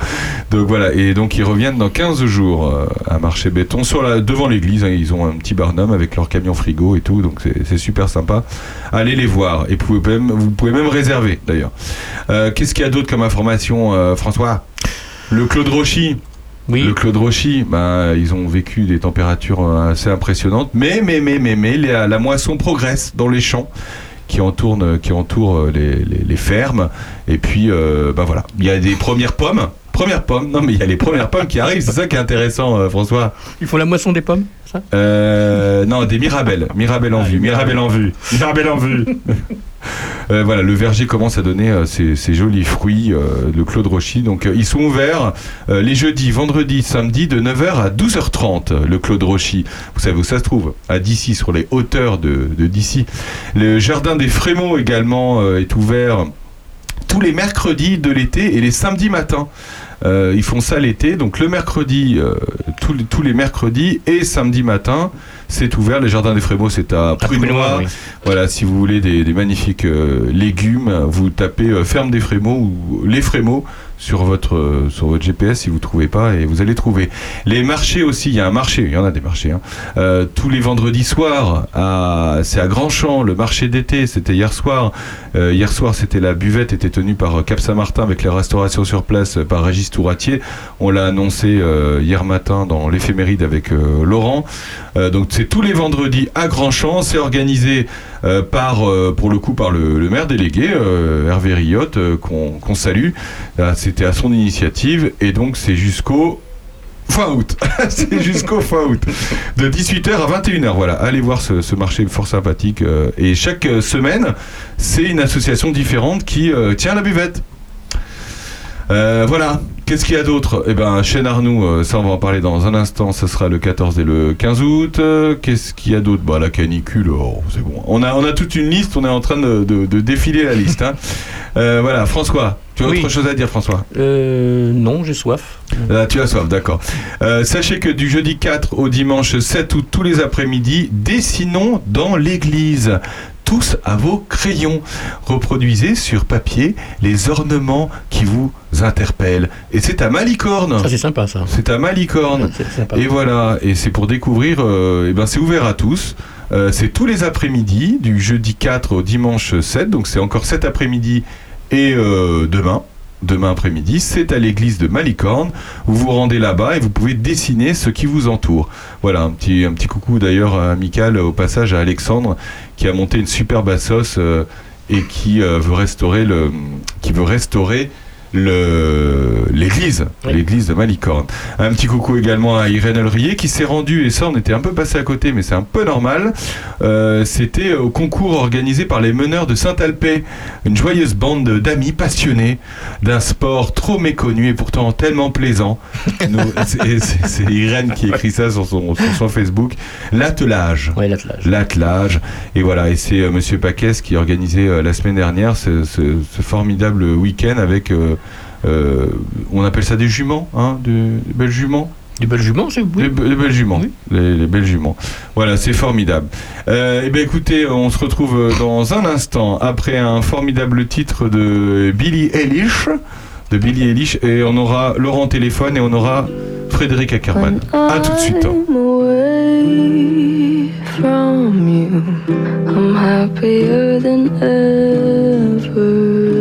S2: Donc voilà, et donc ils reviennent dans 15 jours euh, à Marché Béton, sur la, devant l'église. hein, ils ont un petit barnum avec leur camion frigo et tout, donc c'est super sympa. Allez les voir, et vous pouvez même, vous pouvez même réserver d'ailleurs. Euh, Qu'est-ce qu'il y a d'autre comme information, François? Le Claude Rochy?
S5: Oui.
S2: Le Claude Rochy, ben, ils ont vécu des températures euh, assez impressionnantes, mais, mais, mais, mais, mais, la, la moisson progresse dans les champs qui entourent, qui entourent euh, les, les- les fermes. Et puis, euh, ben voilà, il y a des premières pommes. Premières pommes, non mais il y a les premières pommes qui arrivent, c'est ça qui est intéressant, euh, François.
S5: Ils font la moisson des pommes, ça?
S2: Euh, non, des mirabelles. Mirabelles en vue. Mirabelles en vue. Mirabelles en vue. Euh, voilà, le verger commence à donner euh, ses, jolis fruits, euh, le Claude Rochy. Donc, euh, ils sont ouverts euh, les jeudis, vendredis, samedis de 9h à 12h30, le Claude Rochy. Vous savez où ça se trouve? À Dissy, sur les hauteurs de, de Dissy. Le jardin des Frémaux également est ouvert tous les mercredis de l'été et les samedis matins. Ils font ça l'été, donc le mercredi, tous, les, tous les mercredis et samedi matin, c'est ouvert. Les jardins des Frémaux, c'est à Prunois.
S5: Oui.
S2: Voilà, si vous voulez des, des magnifiques euh, légumes, vous tapez euh, ferme des Frémaux ou les Frémaux sur votre, sur votre GPS si vous trouvez pas et vous allez trouver. Les marchés aussi, il y a un marché, il y en a des marchés. hein. Euh, tous les vendredis soirs, c'est à Grandchamp, le marché d'été, c'était hier soir. Euh, hier soir, c'était la buvette, était tenue par euh, Cap Saint-Martin avec la restauration sur place par Régis Touratier. On l'a annoncé hier matin dans l'éphéméride avec Laurent. Donc c'est tous les vendredis à Grandchamp, c'est organisé par, pour le coup, par le, maire délégué, Hervé Riotte, qu'on qu'on salue. Là, C'était à son initiative et donc c'est jusqu'au Fin août, (laughs) c'est jusqu'au fin août. De 18h à 21h, voilà. Allez voir ce, marché fort sympathique. euh, et chaque euh, semaine, c'est une association différente qui euh, tient la buvette. Voilà. Qu'est-ce qu'il y a d'autre? Eh ben, chez Arnoux, euh, ça on va en parler dans un instant. Ce sera le 14 et le 15 août. Euh, Qu'est-ce qu'il y a d'autre? Bah la canicule, oh, c'est bon. On a, on a toute une liste. On est en train de, de- de défiler la liste. hein. (laughs) Euh, voilà, François. Tu as
S5: Oui.
S2: autre chose à dire, François?
S5: Euh, non, j'ai soif.
S2: ah, tu as soif, d'accord. Euh, sachez que du jeudi 4 au dimanche 7 août, tous les après-midi, dessinons dans l'église. Tous à vos crayons. Reproduisez sur papier les ornements qui vous interpellent. Et c'est à Malicorne.
S5: Ça, c'est sympa, ça.
S2: C'est à Malicorne.
S5: Sympa.
S2: Et voilà, et c'est pour découvrir, euh, eh ben c'est ouvert à tous. Euh, c'est tous les après-midi, du jeudi 4 au dimanche 7, donc c'est encore cet après-midi et euh, demain. Demain après-midi, c'est à l'église de Malicorne. Vous vous rendez là-bas et vous pouvez dessiner ce qui vous entoure. Voilà, un petit, un petit coucou d'ailleurs amical au passage à Alexandre qui a monté une super bassos euh, et qui euh, veut restaurer le, qui veut restaurer le l'église, l'église de Malicorne. Un petit coucou également à Irène Elrier qui s'est rendue, et ça on était un peu passé à côté, mais c'est un peu normal. Euh, C'était au concours organisé par les meneurs de Saint-Alpé, une joyeuse bande d'amis passionnés d'un sport trop méconnu et pourtant tellement plaisant. (laughs) C'est- Irène qui écrit ça sur son, sur son Facebook. L'attelage.
S5: l'attelage.
S2: L'attelage. Et voilà, et c'est euh, Monsieur Paquès qui a organisé euh, la semaine dernière ce, ce- ce formidable week-end avec, euh, on appelle ça des juments, hein, de, des belles juments
S5: Des belles juments, c'est oui.
S2: Les, be- les belles juments. Les, les belles juments. Voilà, c'est formidable. Euh, eh bien, écoutez, on se retrouve euh, dans un instant après un formidable titre de Billy Eilish. De Billy Eilish. Et on aura Laurent au téléphone et on aura Frédéric Ackerman. À tout de suite.
S13: I'm away from you. I'm happier than ever.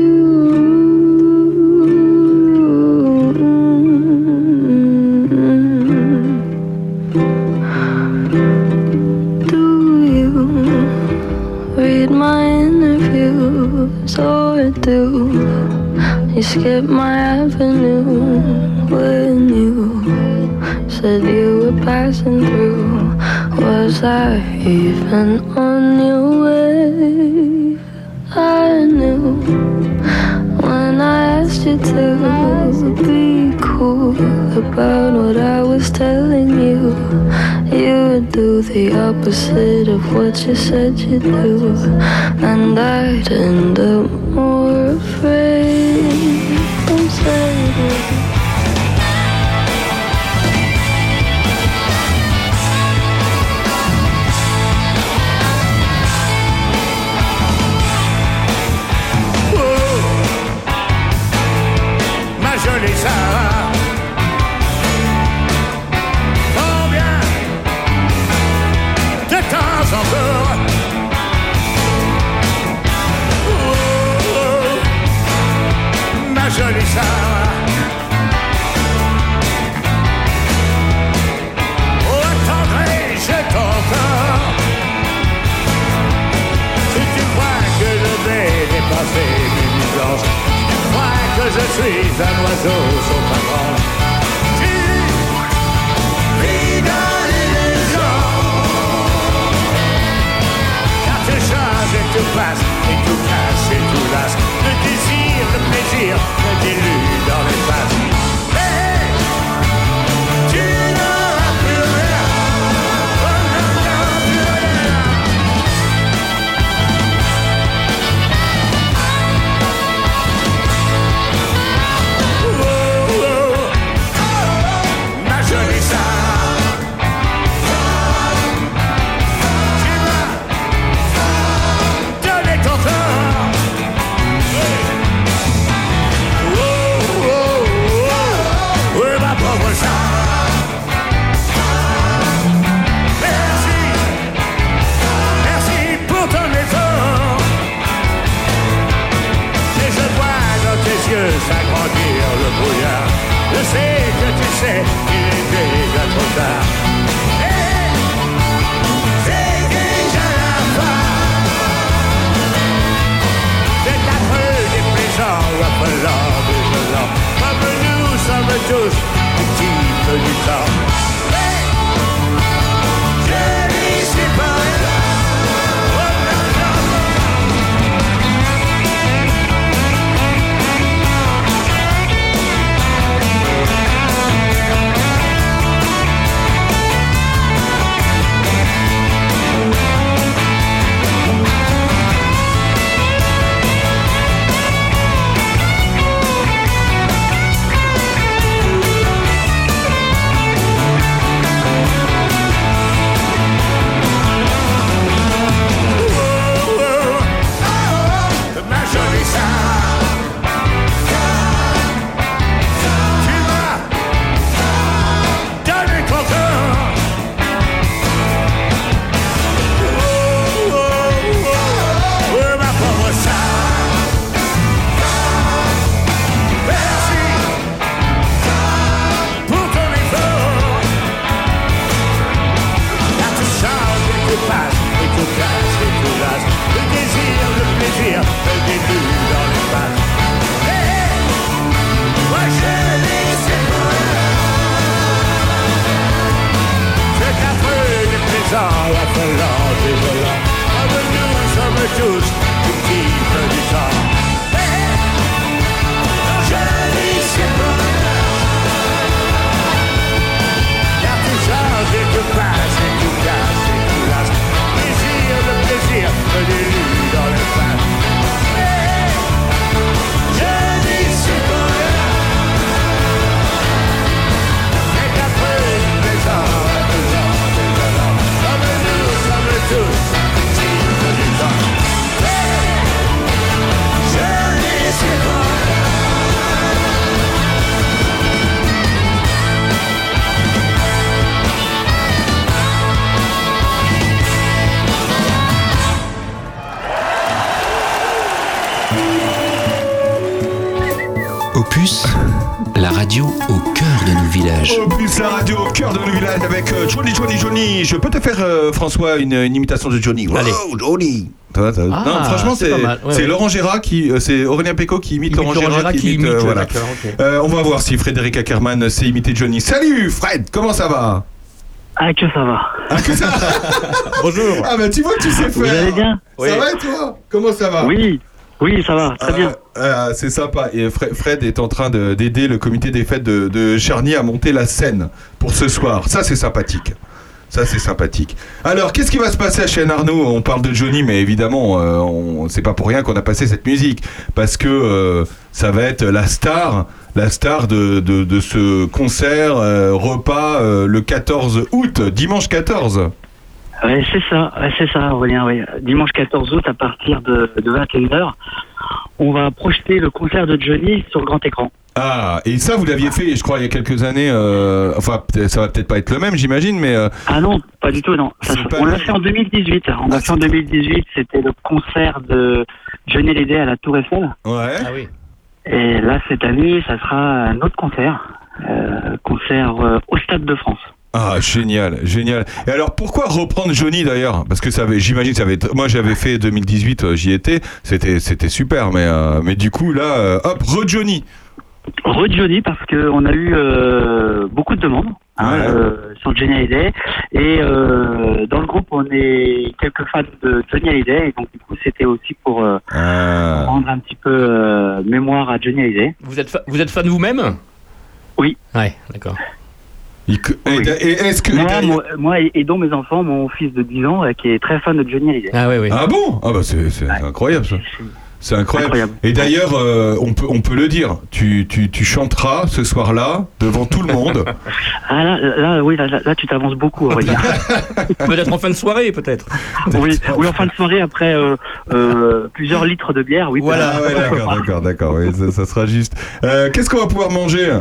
S13: Or do you skip my avenue when you said you were passing through? Was I even on your way? I knew when I asked you to be cool about what I was telling you. You would do the opposite of what you said you'd do, and I'd end up more afraid of saying.
S14: Suis un oiseau ta branche Tu vis dans l'illusion Car tu changes et tu passes Et tout casse et tout lasse. Le désir, le plaisir
S2: François, une, une imitation de Johnny.
S5: Allez.
S2: Wow, Johnny.
S5: Ah,
S2: non, franchement,
S5: c'est. Ouais.
S2: Laurent Gérard qui, euh, c'est Aurélien Péco qui imite,
S5: Imite
S2: Laurent, Gérard,
S5: Gérard
S2: qui
S5: qui
S2: imite.
S5: imite,
S2: euh, voilà. Euh, on va voir si Frédéric Ackermann sait imiter Johnny. Salut, Fred. Comment ça va?
S15: Ah, que ça va. (laughs)
S2: Bonjour. Ah bah tu vois que tu sais faire.
S15: Vous allez bien?
S2: Ça va et toi? Comment ça va?
S15: Oui, oui, ça va, très
S2: Ah,
S15: bien.
S2: ah, c'est sympa. Et Fre- Fred est en train de- d'aider le comité des fêtes de, de Charny à monter la scène pour ce soir. Ça, c'est sympathique. Ça, c'est sympathique. Alors, qu'est-ce qui va se passer à Chaîne Arnaud? On parle de Johnny, mais évidemment, euh, on- c'est pas pour rien qu'on a passé cette musique. Parce que euh, ça va être la star, la star de, ce concert, euh, repas, euh, le 14 août, dimanche 14.
S15: Ouais, c'est ça, c'est ça, Aurélien. Dimanche 14 août, à partir de, de 21h, on va projeter le concert de Johnny sur le grand écran.
S2: Ah, et ça, vous l'aviez fait, je crois, il y a quelques années. euh, enfin, peut-être- ça va peut-être pas être le même, j'imagine, mais. euh,
S15: Ah non, pas du tout, non. Ça, on l'a
S2: le-
S15: fait en 2018. On l'a fait en 2018, c'était le concert de Johnny Hallyday à la Tour Eiffel.
S2: Ouais.
S5: Ah oui.
S15: Et là, cette année, ça sera un autre concert. euh, concert euh, au Stade de France.
S2: Ah, génial, génial. Et alors, pourquoi reprendre Johnny d'ailleurs? Parce que ça avait, j'imagine, ça avait. être- Moi, j'avais fait 2018, euh, j'y étais, c'était, c'était super, mais, euh, mais du coup, là, euh, hop, re-Johnny.
S15: Re Johnny parce qu'on a eu euh, beaucoup de demandes hein,
S2: Ouais.
S15: euh, sur Johnny Hallyday et euh, dans le groupe on est quelques fans de Johnny Hallyday et donc du coup c'était aussi pour euh,
S2: Ah.
S15: rendre un petit peu euh, mémoire à Johnny Hallyday.
S5: Vous êtes, fa- vous êtes fan vous-même?
S15: Oui.
S5: Ouais, d'accord.
S2: Et, est-ce que.
S15: moi, moi, moi et, dont mes enfants, mon fils de 10 ans qui est très fan de Johnny Hallyday.
S5: Ah, oui, oui.
S2: Ah bon? Ah, bah, c'est, c'est incroyable ça. C'est incroyable.
S15: Incroyable.
S2: Et d'ailleurs, euh, on, peut, on peut le dire, tu, tu, tu chanteras ce soir-là devant tout le monde. (laughs)
S15: Ah là, là, oui, là, là, là, tu t'avances beaucoup, Aurélien. (laughs)
S5: Peut-être en fin de soirée, peut-être. (laughs)
S15: oui, oui, en fin de soirée après euh, euh, plusieurs litres de bière, oui.
S2: Voilà, ouais, d'accord, d'accord, d'accord, oui, ça, ça sera juste. Euh, qu'est-ce qu'on va pouvoir manger?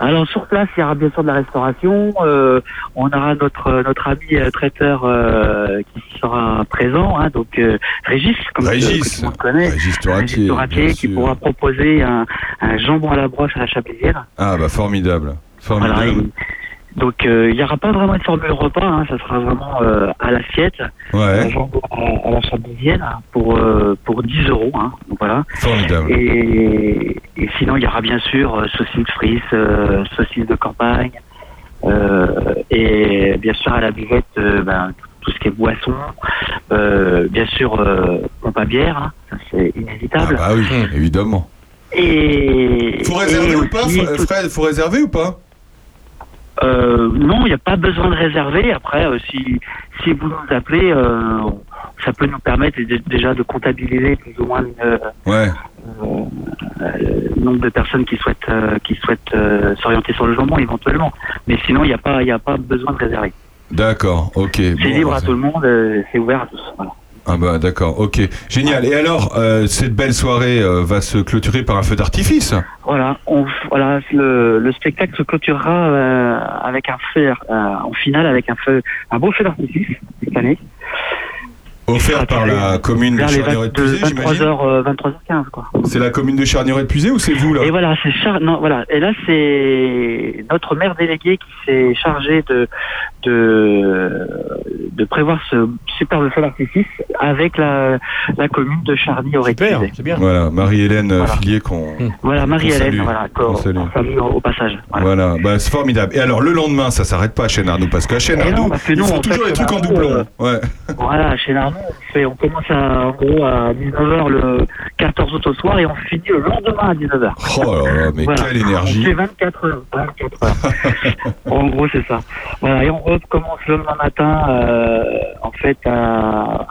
S15: Alors sur place, il y aura bien sûr de la restauration. euh, on aura notre notre ami euh, traiteur euh, qui sera présent, hein, donc euh, Régis, comme
S2: Régis.
S15: que tout le monde connaît.
S2: Régis Touratier,
S15: qui
S2: sûr.
S15: pourra proposer un, un jambon à la broche à la chablière.
S2: Ah, bah, formidable.
S15: Voilà,
S2: Formidable.
S15: Donc euh, il n'y aura pas vraiment de formule repas, hein, ça sera vraiment euh, à l'assiette,
S2: Ouais.
S15: à, à la hein, pour euh, pour 10 euros. Hein, donc voilà.
S2: Formidable.
S15: Et, et sinon il y aura bien sûr saucisses frites, saucisses de campagne, et bien sûr à la buvette ben, tout ce qui est boisson, euh, bien sûr euh, pompe à bière, hein, ça c'est inévitable.
S2: Ah oui, évidemment.
S15: Et
S2: Faut réserver
S15: et
S2: ou pas,
S15: tout-
S2: Fred Faut réserver ou pas?
S15: Non, il n'y a pas besoin de réserver. Après, euh, si, si vous nous appelez, euh, ça peut nous permettre dé- déjà de comptabiliser plus ou moins euh,
S2: Ouais.
S15: euh, le nombre de personnes qui souhaitent, euh, qui souhaitent euh, s'orienter sur le jambon éventuellement. Mais sinon, il n'y a, pas- il y a pas besoin de réserver.
S2: D'accord, ok.
S15: C'est
S2: Bon,
S15: libre à tout le monde, euh, c'est ouvert à tous. Voilà.
S2: Ah bah d'accord, ok. Génial. Et alors, euh, cette belle soirée euh, va se clôturer par un feu d'artifice?
S15: Voilà, on, voilà le, le spectacle se clôturera euh, avec un feu, en finale avec un feu, un beau feu d'artifice cette année.
S2: Offert par la commune de
S15: Vers les
S2: Charnieret de Puisé, j'imagine
S15: 23h, euh, 23h15 quoi.
S2: C'est la commune de Charnieret de Puisé ou c'est vous là
S15: Et voilà, c'est char... non, voilà. Et là, c'est notre maire délégué qui s'est chargé de de de prévoir ce superbe feu d'artifice avec la, la commune de charny aurait
S5: c'est bien.
S2: Voilà, Marie-Hélène euh, Fillier qu'on.
S15: Voilà,
S2: qu'on
S15: Marie-Hélène, voilà,
S2: Qu'on salue.
S15: au, passage.
S2: Voilà, bah, c'est formidable. Et alors, le lendemain, ça s'arrête pas à Chénarnou parce qu'à Chénarnou,
S15: non, parce que
S2: ils font
S15: en
S2: toujours
S15: fait,
S2: les trucs en
S15: Chénarnou,
S2: doublon.
S15: euh,
S2: Ouais.
S15: Voilà, chez Narnon, on, fait- on commence à, en gros à 19h le 14 août au soir et on finit le lendemain à 19h.
S2: Oh là là, mais
S15: Voilà.
S2: quelle énergie.
S15: Fait 24 heures. 24 heures. (laughs) en gros, c'est ça. Voilà, et on recommence le lendemain matin, euh, en fait, à-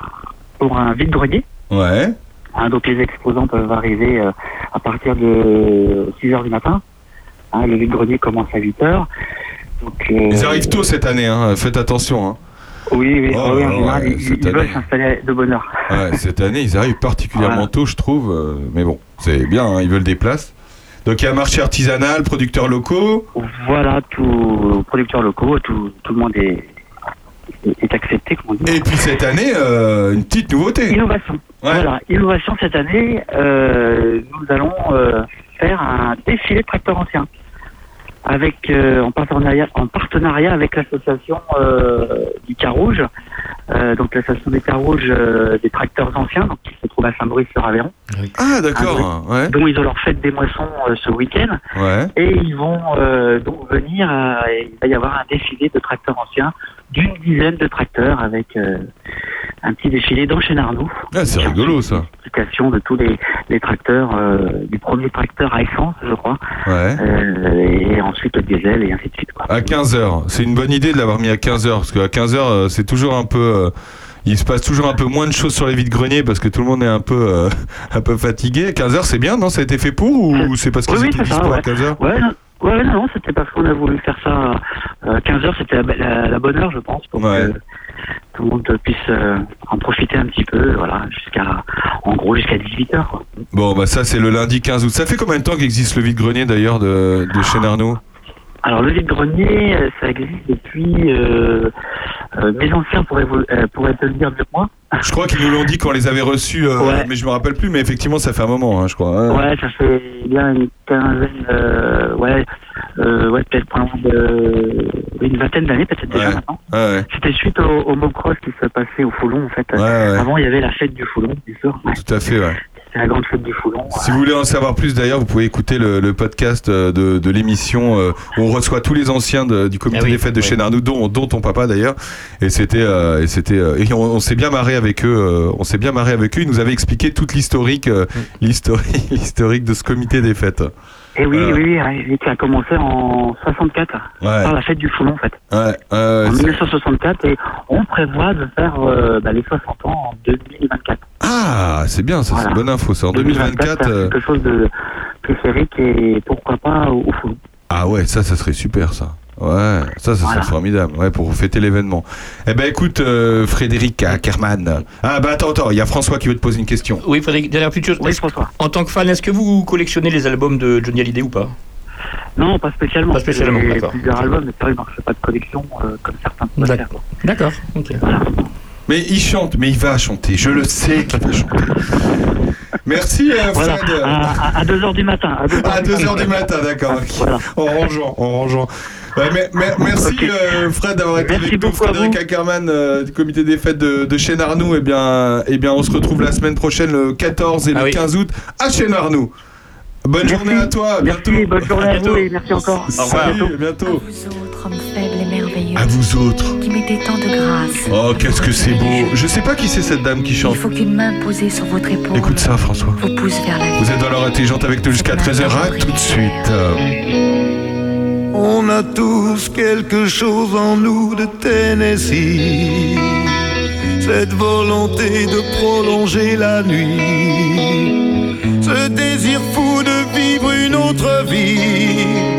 S15: pour un vide-grenier.
S2: Ouais.
S15: Hein, donc les exposants peuvent arriver euh, à partir de 6 heures du matin. Hein, le vide-grenier commence à 8 heures. Donc, euh,
S2: Ils arrivent tôt cette année, hein. faites attention. Hein.
S15: Oui, oui,
S2: Oh
S15: oui, en général,
S2: ouais,
S15: ils, ils veulent s'installer de bonne heure.
S2: Ouais, cette année, ils arrivent particulièrement tôt, je trouve. euh, mais bon, c'est bien, hein, ils veulent des places. Donc il y a marché artisanal, producteurs locaux.
S15: Voilà, tous producteurs locaux, tout, tout le monde est, est accepté, comme on dit.
S2: Et puis cette année, euh, une petite nouveauté.
S15: Innovation. Voilà, innovation cette année, euh, nous allons euh, faire un défilé de tracteurs anciens. Avec, euh, en, partenariat, en partenariat avec l'association euh, du Carouge, euh, donc l'association des Carouges euh, des tracteurs anciens, donc, qui se trouve à Saint-Brice-sur-Aveyron.
S2: Ah d'accord, ouais.
S15: dont ils ont leur fête des moissons euh, ce week-end.
S2: Ouais.
S15: Et ils vont euh, donc venir, il va y avoir un défilé de tracteurs anciens d'une dizaine de tracteurs avec euh, un petit défilé dans Chénarnou.
S2: Ah, c'est rigolo ça.
S15: Explication de tous les, les tracteurs, euh, du premier tracteur à essence, je crois,
S2: Ouais.
S15: euh, et ensuite le diesel et ainsi de suite. Quoi.
S2: À 15h. C'est une bonne idée de l'avoir mis à 15h parce qu'à 15h, c'est toujours un peu. euh, il se passe toujours un peu moins de choses sur les vides greniers parce que tout le monde est un peu, (laughs) un peu fatigué. 15h, c'est bien, non? Ça a été fait pour ou c'est parce qu'ils
S15: Oui, oui,
S2: étaient
S15: c'est ça,
S2: dispo à
S15: ouais.
S2: 15h
S15: Ouais, non, ouais, non, non, c'était parce qu'on a voulu faire ça. Euh, 15 heures, c'était la, la- la bonne heure, je pense, pour que tout le monde puisse euh, en profiter un petit peu, voilà, jusqu'à, en gros, jusqu'à 18 heures. Quoi.
S2: Bon, bah ça, c'est le lundi 15 août. Ça fait combien de temps qu'existe le vide grenier d'ailleurs de, de chez Narnaud
S15: Alors le vide-grenier, euh, ça existe depuis. Euh, euh, mes anciens pourraient, vous- euh, pourraient te le dire mieux que moi.
S2: Je crois qu'ils nous l'ont dit quand on les avait reçus, euh,
S15: Ouais.
S2: mais je me rappelle plus. Mais effectivement, ça fait un moment, hein, je crois. hein.
S15: Ouais, ça fait bien une quinzaine, ouais, ouais peut-être de une vingtaine d'années peut-être déjà maintenant.
S2: Ouais,
S15: C'était suite au, au mocross qui se passait au Foulon en fait. Avant il y avait la fête du Foulon, bien sûr.
S2: Tout à fait, ouais.
S15: C'était la grande fête du Foulon.
S2: Si vous voulez en savoir plus d'ailleurs, vous pouvez écouter le, le podcast euh, de, de l'émission euh, où on reçoit tous les anciens de- du comité
S5: oui,
S2: des fêtes de
S5: oui.
S2: chez Narnou, dont, dont ton papa d'ailleurs. Et c'était, euh, et c'était, euh, et on, on s'est bien marré avec eux. euh, on s'est bien marré avec eux. Ils nous avaient expliqué toute l'historique, euh,
S5: Mm.
S2: l'historique, (laughs) l'historique de ce comité des fêtes.
S15: Et oui,
S2: Voilà.
S15: oui, oui, oui, qui a commencé en 64
S2: Ouais.
S15: par la fête du Foulon en fait.
S2: Ouais,
S15: en
S2: c'est-
S15: 1964 et on prévoit de faire euh, bah, les 60 ans en 2024.
S2: Ah, c'est bien, ça, c'est une bonne info. Ça, en 2024.
S15: faire
S2: euh,
S15: quelque chose de plus féerique et pourquoi pas au, au Foulon.
S2: Ah ouais, ça, ça serait super, ça. Ouais, ça, ça
S15: Voilà.
S2: serait formidable, ouais, pour fêter l'événement. Eh ben, écoute, euh, Frédéric Ackermann. Ah, bah attends, attends, il y a François qui veut te poser une question.
S5: Oui, Frédéric, dernière petite chose. Est-ce- En tant que fan, est-ce que vous collectionnez les albums de Johnny Hallyday ou pas?
S15: Non, pas spécialement.
S5: Pas spécialement, d'accord.
S15: plusieurs albums, mais je fais pas de collection euh, comme certains. quoi.
S5: D'accord, ok.
S2: Mais il chante, mais il va chanter, je le sais qu'il va chanter. Merci euh,
S15: Voilà,
S2: Fred.
S15: à, 2h du matin.
S2: À 2h du matin, d'accord. ok. En rangeant, en rangeant. Ouais, mais- mais- merci euh, Fred d'avoir été avec nous. Frédéric Ackermann euh, du comité des fêtes de, de Chêne-Arnoux. Eh bien, eh bien, on se retrouve la semaine prochaine, le 14 et le 15 août, à Chêne-Arnoux. Bonne journée à toi, à bientôt.
S15: bonne journée à vous et merci (laughs) encore.
S2: Salut, à bientôt.
S16: Faible et merveilleux.
S2: À vous autres.
S16: Qui mettez tant de grâce.
S2: Oh, qu'est-ce que c'est beau. Je sais pas qui c'est cette dame qui chante.
S16: Il faut qu'une main posée sur votre épaule
S2: Écoute ça, François.
S16: vous pousse vers la vie.
S2: Vous êtes dans l'heure intelligente avec nous jusqu'à 13h. À tout de suite.
S17: On a tous quelque chose en nous de Tennessee. Cette volonté de prolonger la nuit. Ce désir fou de vivre une autre vie.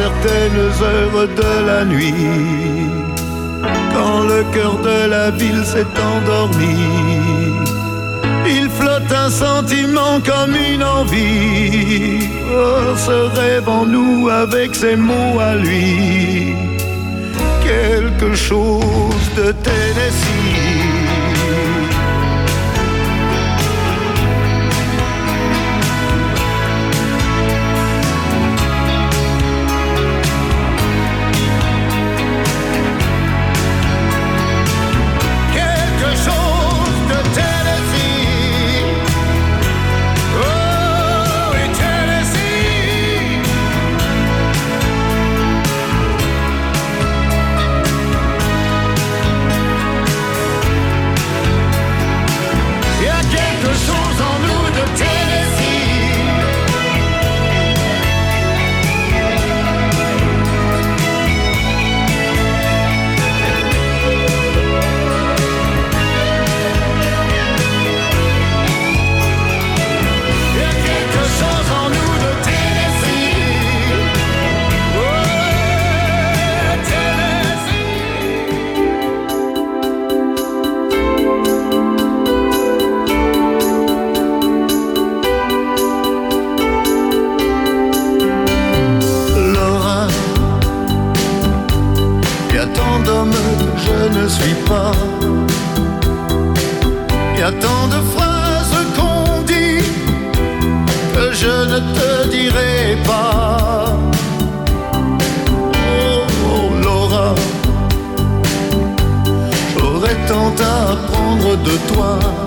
S17: Certaines heures de la nuit, quand le cœur de la ville s'est endormi, il flotte un sentiment comme une envie. Oh, ce rêve en nous avec ses mots à lui, quelque chose de Tennessee. De toi.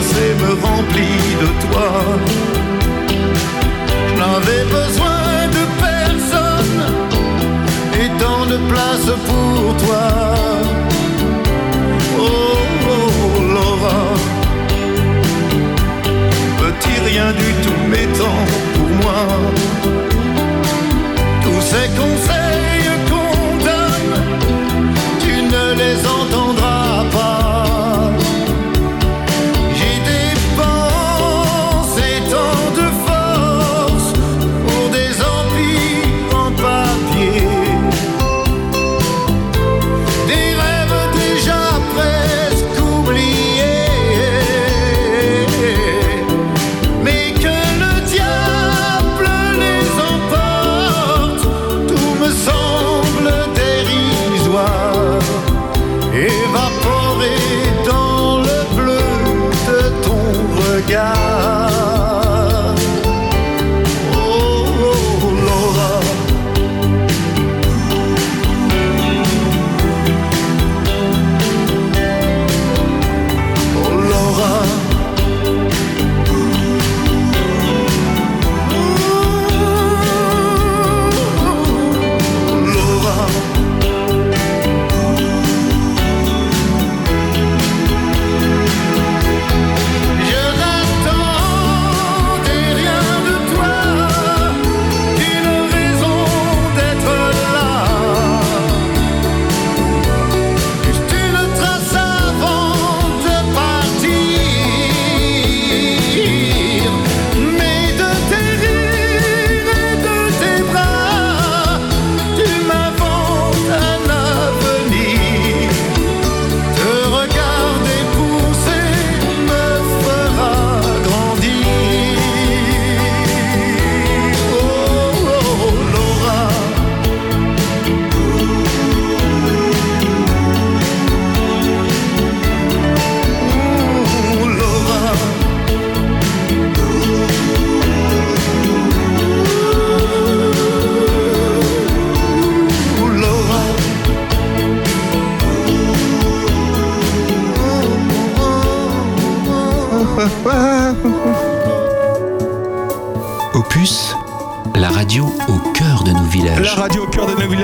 S17: Passé me remplit de toi. Je n'avais besoin de personne et tant de place pour toi. Oh, oh, Laura, petit rien du tout m'étant pour moi. Tous ces conseils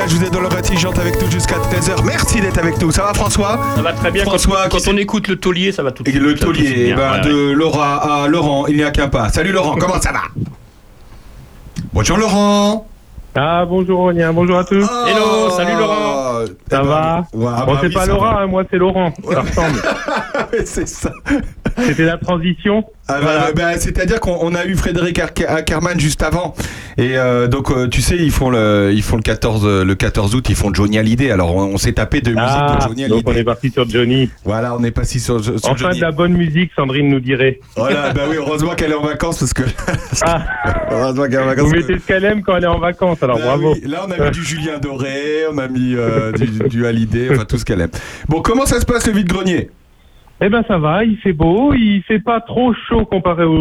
S3: villages,
S2: vous êtes dans l'heure intelligente avec nous jusqu'à 13h. Merci d'être avec nous. Ça va François?
S5: Ça va très bien. Quand-
S2: François,
S5: quand, on écoute le taulier, ça va tout de
S2: Et
S5: suite.
S2: le
S5: tout
S2: taulier, eh ben,
S5: Ouais,
S2: de Laura à Laurent, il n'y a qu'un pas. Salut Laurent, (laughs) comment ça va? Bonjour Laurent
S18: Ah bonjour Aurélien, bonjour à tous.
S5: Hello, salut Laurent.
S18: Ça va
S2: Ouais, ah
S18: Bon
S2: bah
S18: c'est
S2: oui,
S18: pas Laura,
S2: va.
S18: hein, moi c'est Laurent. Ça ressemble. (laughs)
S2: c'est ça.
S18: C'était la transition.
S2: Ah bah, bah, C'est-à-dire qu'on on a eu Frédéric Ackermann juste avant. Et euh, donc, euh, tu sais, ils font, le, ils font le, 14, euh, le 14 août, ils font Johnny Hallyday. Alors, on, on s'est tapé de musique
S18: Ah,
S2: de Johnny
S18: donc
S2: Hallyday.
S18: on est parti sur Johnny.
S2: Voilà, on est passé sur, sur
S18: Enfin
S2: Johnny.
S18: de la bonne musique, Sandrine nous dirait.
S2: Voilà, bah oui, heureusement qu'elle est en vacances parce que. (laughs) heureusement qu'elle est en vacances.
S18: Vous mettez ce qu'elle aime quand elle est en vacances, alors
S2: Bah
S18: bravo.
S2: oui, Là, on a mis du Julien Doré, on a mis euh, du, du Hallyday, enfin tout ce qu'elle aime. Bon, comment ça se passe le vide-grenier?
S18: Eh ben ça va, il fait beau, il fait pas trop chaud comparé au,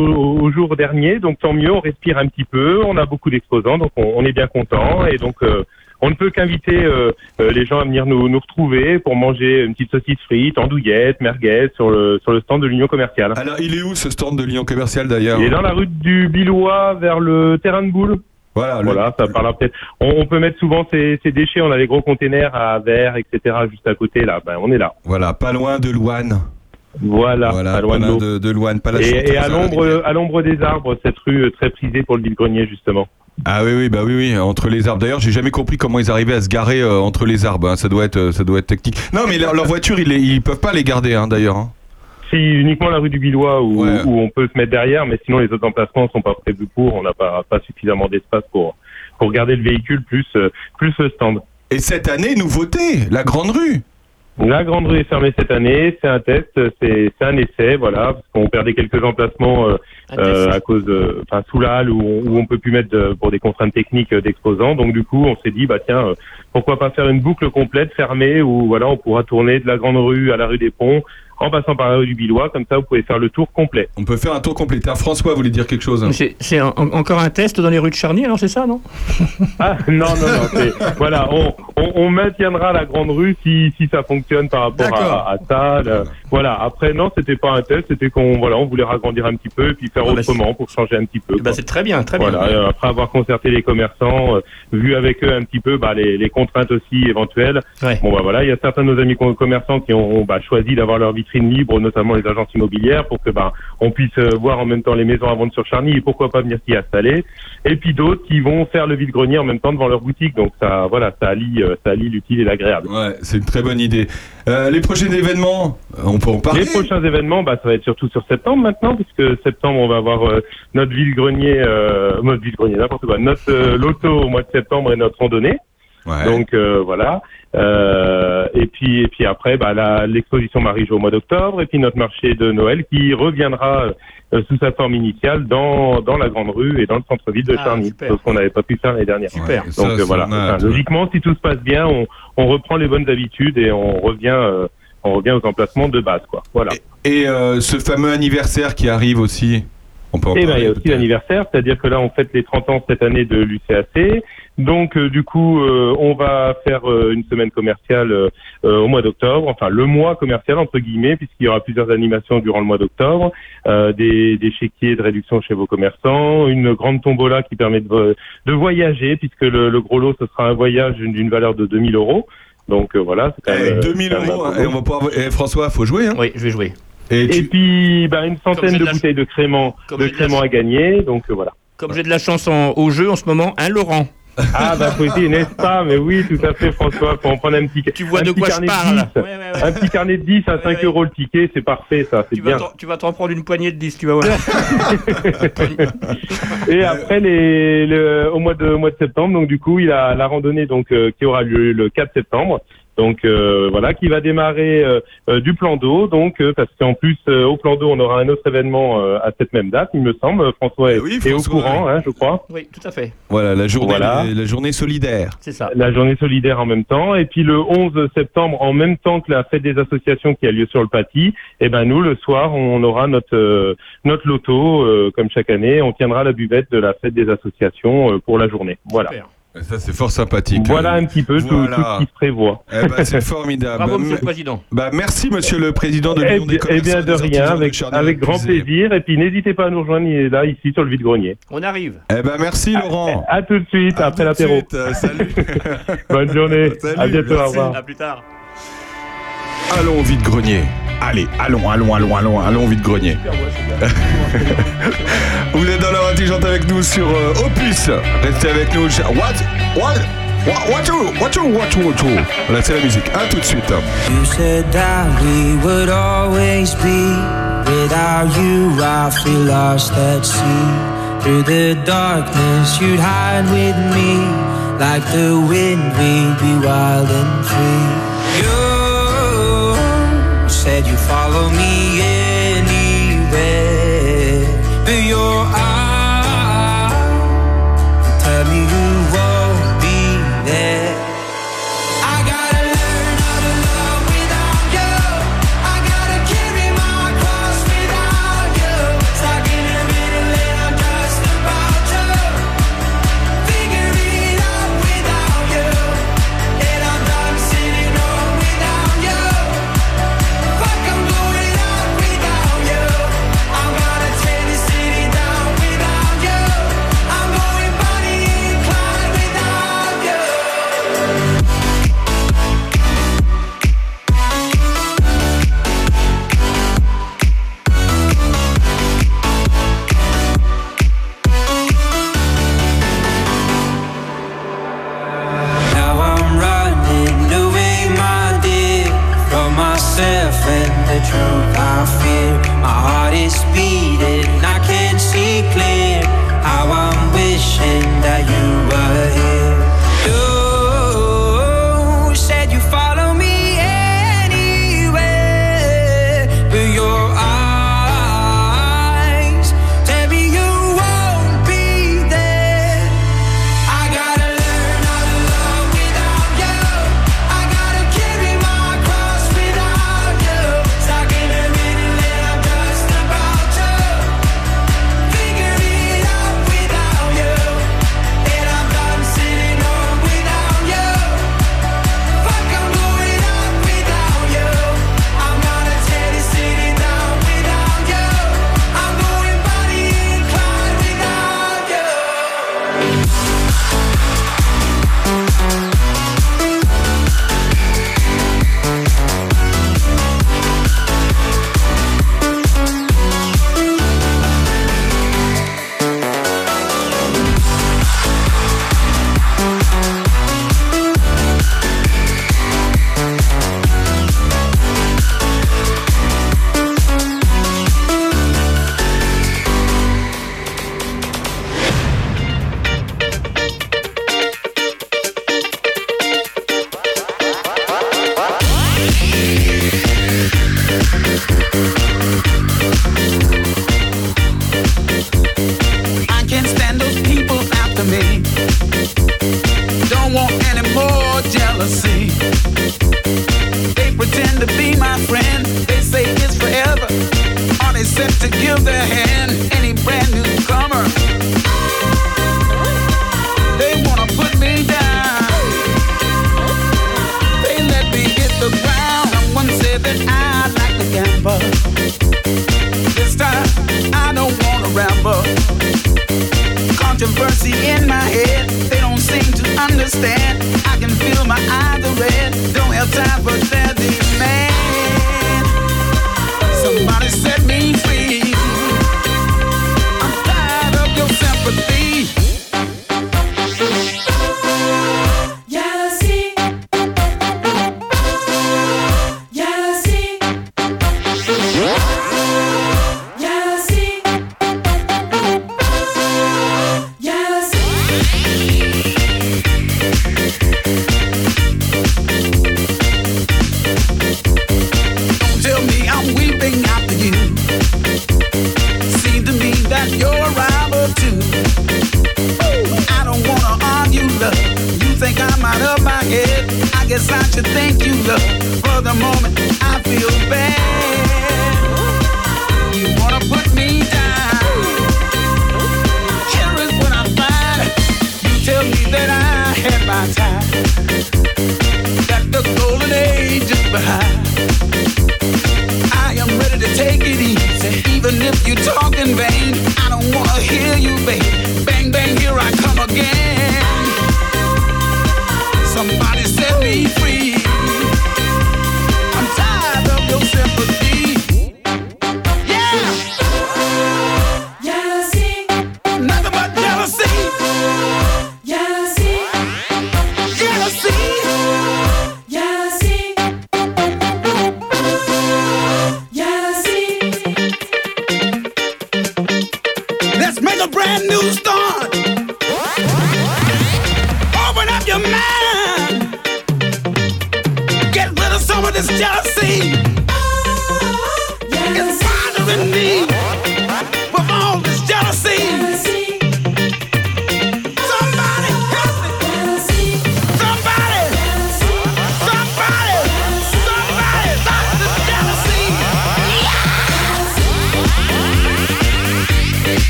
S18: au- jour dernier, donc tant mieux, on respire un petit peu, on a beaucoup d'exposants, donc on, on est bien content et donc euh, on ne peut qu'inviter euh, euh, les gens à venir nous, nous retrouver pour manger une petite saucisse frite, andouillette, merguez sur le sur le stand de l'Union commerciale.
S2: Alors, il est où ce stand de Lyon commercial d'ailleurs?
S18: Il est dans la rue du Billois vers le terrain de boule.
S2: Voilà,
S18: voilà, ça parlera peut-être. On, on peut mettre souvent ces, ces déchets, on a des gros containers à verre, etc. juste à côté là. Ben on est là.
S2: Voilà, pas loin de Louane.
S18: Voilà,
S2: Voilà,
S18: loin de l'eau.
S2: de, de Louane, pas la
S18: Et, à l'ombre, à l'ombre des arbres, cette rue euh, très prisée pour le vide-grenier justement.
S2: Ah oui, oui, bah oui, oui, entre les arbres. D'ailleurs, j'ai jamais compris comment ils arrivaient à se garer euh, entre les arbres. hein. Ça doit être, euh, ça doit être technique. Non, mais leur, leur voiture, ils, les- ils peuvent pas les garder, hein, d'ailleurs. hein.
S18: Si uniquement la rue du Billois où, où on peut se mettre derrière, mais sinon les autres emplacements sont pas prévus pour. On n'a pas, pas suffisamment d'espace pour pour garder le véhicule plus plus le stand.
S2: Et cette année, nouveauté, la grande rue.
S18: La grande rue est fermée cette année, c'est un test, c'est un essai, voilà, parce qu'on perdait quelques emplacements euh, euh, à cause, de- enfin sous la halle où on, où on peut plus mettre de- pour des contraintes techniques euh, d'exposants. Donc du coup, on s'est dit bah tiens, pourquoi pas faire une boucle complète fermée où voilà, on pourra tourner de la grande rue à la rue des Ponts en passant par la rue du Billois. Comme ça, vous pouvez faire le tour complet.
S2: On peut faire un tour complet. François voulait dire quelque chose.
S5: Mais C'est c'est en- encore un test dans les rues de Charny, alors c'est ça, non (laughs)
S18: Ah non, non, non. c'est- voilà, on, on, on maintiendra la grande rue si, si ça fonctionne par rapport à, à ça. le- voilà. Après, non, c'était pas un test, c'était qu'on voilà, on voulait ragrandir un petit peu et puis faire
S5: Ah bah,
S18: autrement pour changer un petit peu.
S5: Bah, c'est très bien, très bien.
S18: Voilà, euh, après avoir concerté les commerçants, euh, vu avec eux un petit peu bah, les, les contraintes aussi éventuelles. Bon bah voilà, il y a certains de nos amis com- commerçants qui ont bah, choisi d'avoir leur vitrine libre, notamment les agences immobilières, pour que bah, on puisse euh, voir en même temps les maisons à vendre sur Charny et pourquoi pas venir s'y installer. Et puis d'autres qui vont faire le vide-grenier en même temps devant leur boutique. Donc ça, voilà, ça allie, ça allie l'utile et l'agréable.
S2: Ouais, c'est une très bonne idée. Euh, les prochains événements, euh, on peut en parler.
S18: Les prochains événements, bah, ça va être surtout sur septembre maintenant, puisque septembre, on va avoir euh, notre vide-grenier, euh, notre vide-grenier, n'importe quoi, notre euh, loto au mois de septembre et notre randonnée. Donc euh, voilà. Euh, et puis et puis après, bah, l'exposition Marie-Jo au mois d'octobre, et puis notre marché de Noël qui reviendra sous sa forme initiale dans dans la grande rue et dans le centre-ville de
S5: Ah,
S18: Charny,
S5: super.
S18: chose qu'on n'avait pas pu faire l'année dernière.
S5: Super.
S18: Donc
S2: Ça,
S18: euh, voilà. Enfin, logiquement, si tout se passe bien, on, on reprend les bonnes habitudes et on revient euh, on revient aux emplacements de base, quoi. Voilà.
S2: Et euh, ce fameux anniversaire qui arrive aussi. On peut en
S18: Et ben, il y a aussi l'anniversaire, c'est-à-dire que là, on fête les 30 ans cette année de l'UCAC. Donc, euh, du coup, euh, on va faire euh, une semaine commerciale euh, euh, au mois d'octobre, enfin le mois commercial entre guillemets, puisqu'il y aura plusieurs animations durant le mois d'octobre, euh, des, des chéquiers de réduction chez vos commerçants, une grande tombola qui permet de, de voyager, puisque le, le gros lot, ce sera un voyage d'une valeur de 2000 euros. Donc euh, voilà, c'est quand même, euh,
S2: 2000
S18: c'est quand même
S2: euros. hein, et on va pouvoir. Et François, faut jouer. Hein.
S5: Oui, je vais jouer.
S2: Et,
S18: Et puis, bah, une centaine de
S5: de la-
S18: bouteilles de crément, de
S5: j'ai de la-
S18: crément à gagner. Donc euh, voilà.
S5: Comme j'ai de la chance en- au jeu en ce moment, un Laurent.
S18: Ah bah essayer, n'est-ce pas? Mais oui, tout à fait, François. Faut en prendre un petit.
S5: Tu vois de quoi je
S18: carnet
S5: parle?
S18: 10,
S5: Ouais, ouais, ouais.
S18: Un petit carnet de 10 à 5 euros le ticket, c'est parfait, ça, c'est
S5: Tu vas
S18: bien.
S5: t'en- tu vas t'en prendre une poignée de 10, tu vas voir. (laughs)
S18: Et après les, le, au mois de au mois de septembre, donc du coup, il a la randonnée donc euh, qui aura lieu le 4 septembre. Donc euh, voilà, qui va démarrer euh, euh, du plan d'eau, donc euh, parce qu'en plus euh, au plan d'eau, on aura un autre événement euh, à cette même date, il me semble. François est, est au courant, hein, je crois.
S5: Oui, tout à fait.
S2: Voilà, la journée,
S18: Voilà.
S2: la journée solidaire.
S5: C'est ça.
S18: La journée solidaire en même temps. Et puis le 11 septembre, en même temps que la fête des associations qui a lieu sur le Paty, et ben nous, le soir, on aura notre euh, notre loto, euh, comme chaque année. On tiendra la buvette de la fête des associations euh, pour la journée. Voilà.
S2: Ça, c'est fort sympathique.
S18: Voilà un petit peu tout-
S2: Voilà.
S18: tout, ce qui se prévoit.
S2: Eh ben, c'est (laughs) formidable.
S5: Bravo,
S2: Bah,
S5: monsieur le président.
S2: Bah, merci, monsieur le président de
S18: Eh
S2: l'Union des
S18: bien, eh
S2: commerçants.
S18: bien, de rien,
S2: de
S18: avec, grand plaisir. Et puis n'hésitez pas à nous rejoindre là, ici, sur le vide-grenier.
S5: On arrive.
S2: Eh ben, merci, Laurent.
S18: À tout de suite, après l'apéro.
S2: Euh, salut. (laughs)
S18: Bonne journée.
S2: Salut,
S18: à bientôt, au
S2: merci.
S18: revoir.
S5: À plus tard.
S2: Allons au vide-grenier. Allez, allons, allons, allons, allons, allons au vide-grenier. (laughs) Vous êtes dans l'heure intelligente avec nous sur euh, Opus. Restez avec nous. cher- What? What? What? What? you- What? you- What? you- What? you- Là, c'est la musique. À tout de suite.
S4: You said that we would always be. Without you, I feel lost at sea. Through the darkness, you'd hide with me. Like the wind, we'd be wild and free. You said you follow me anywhere.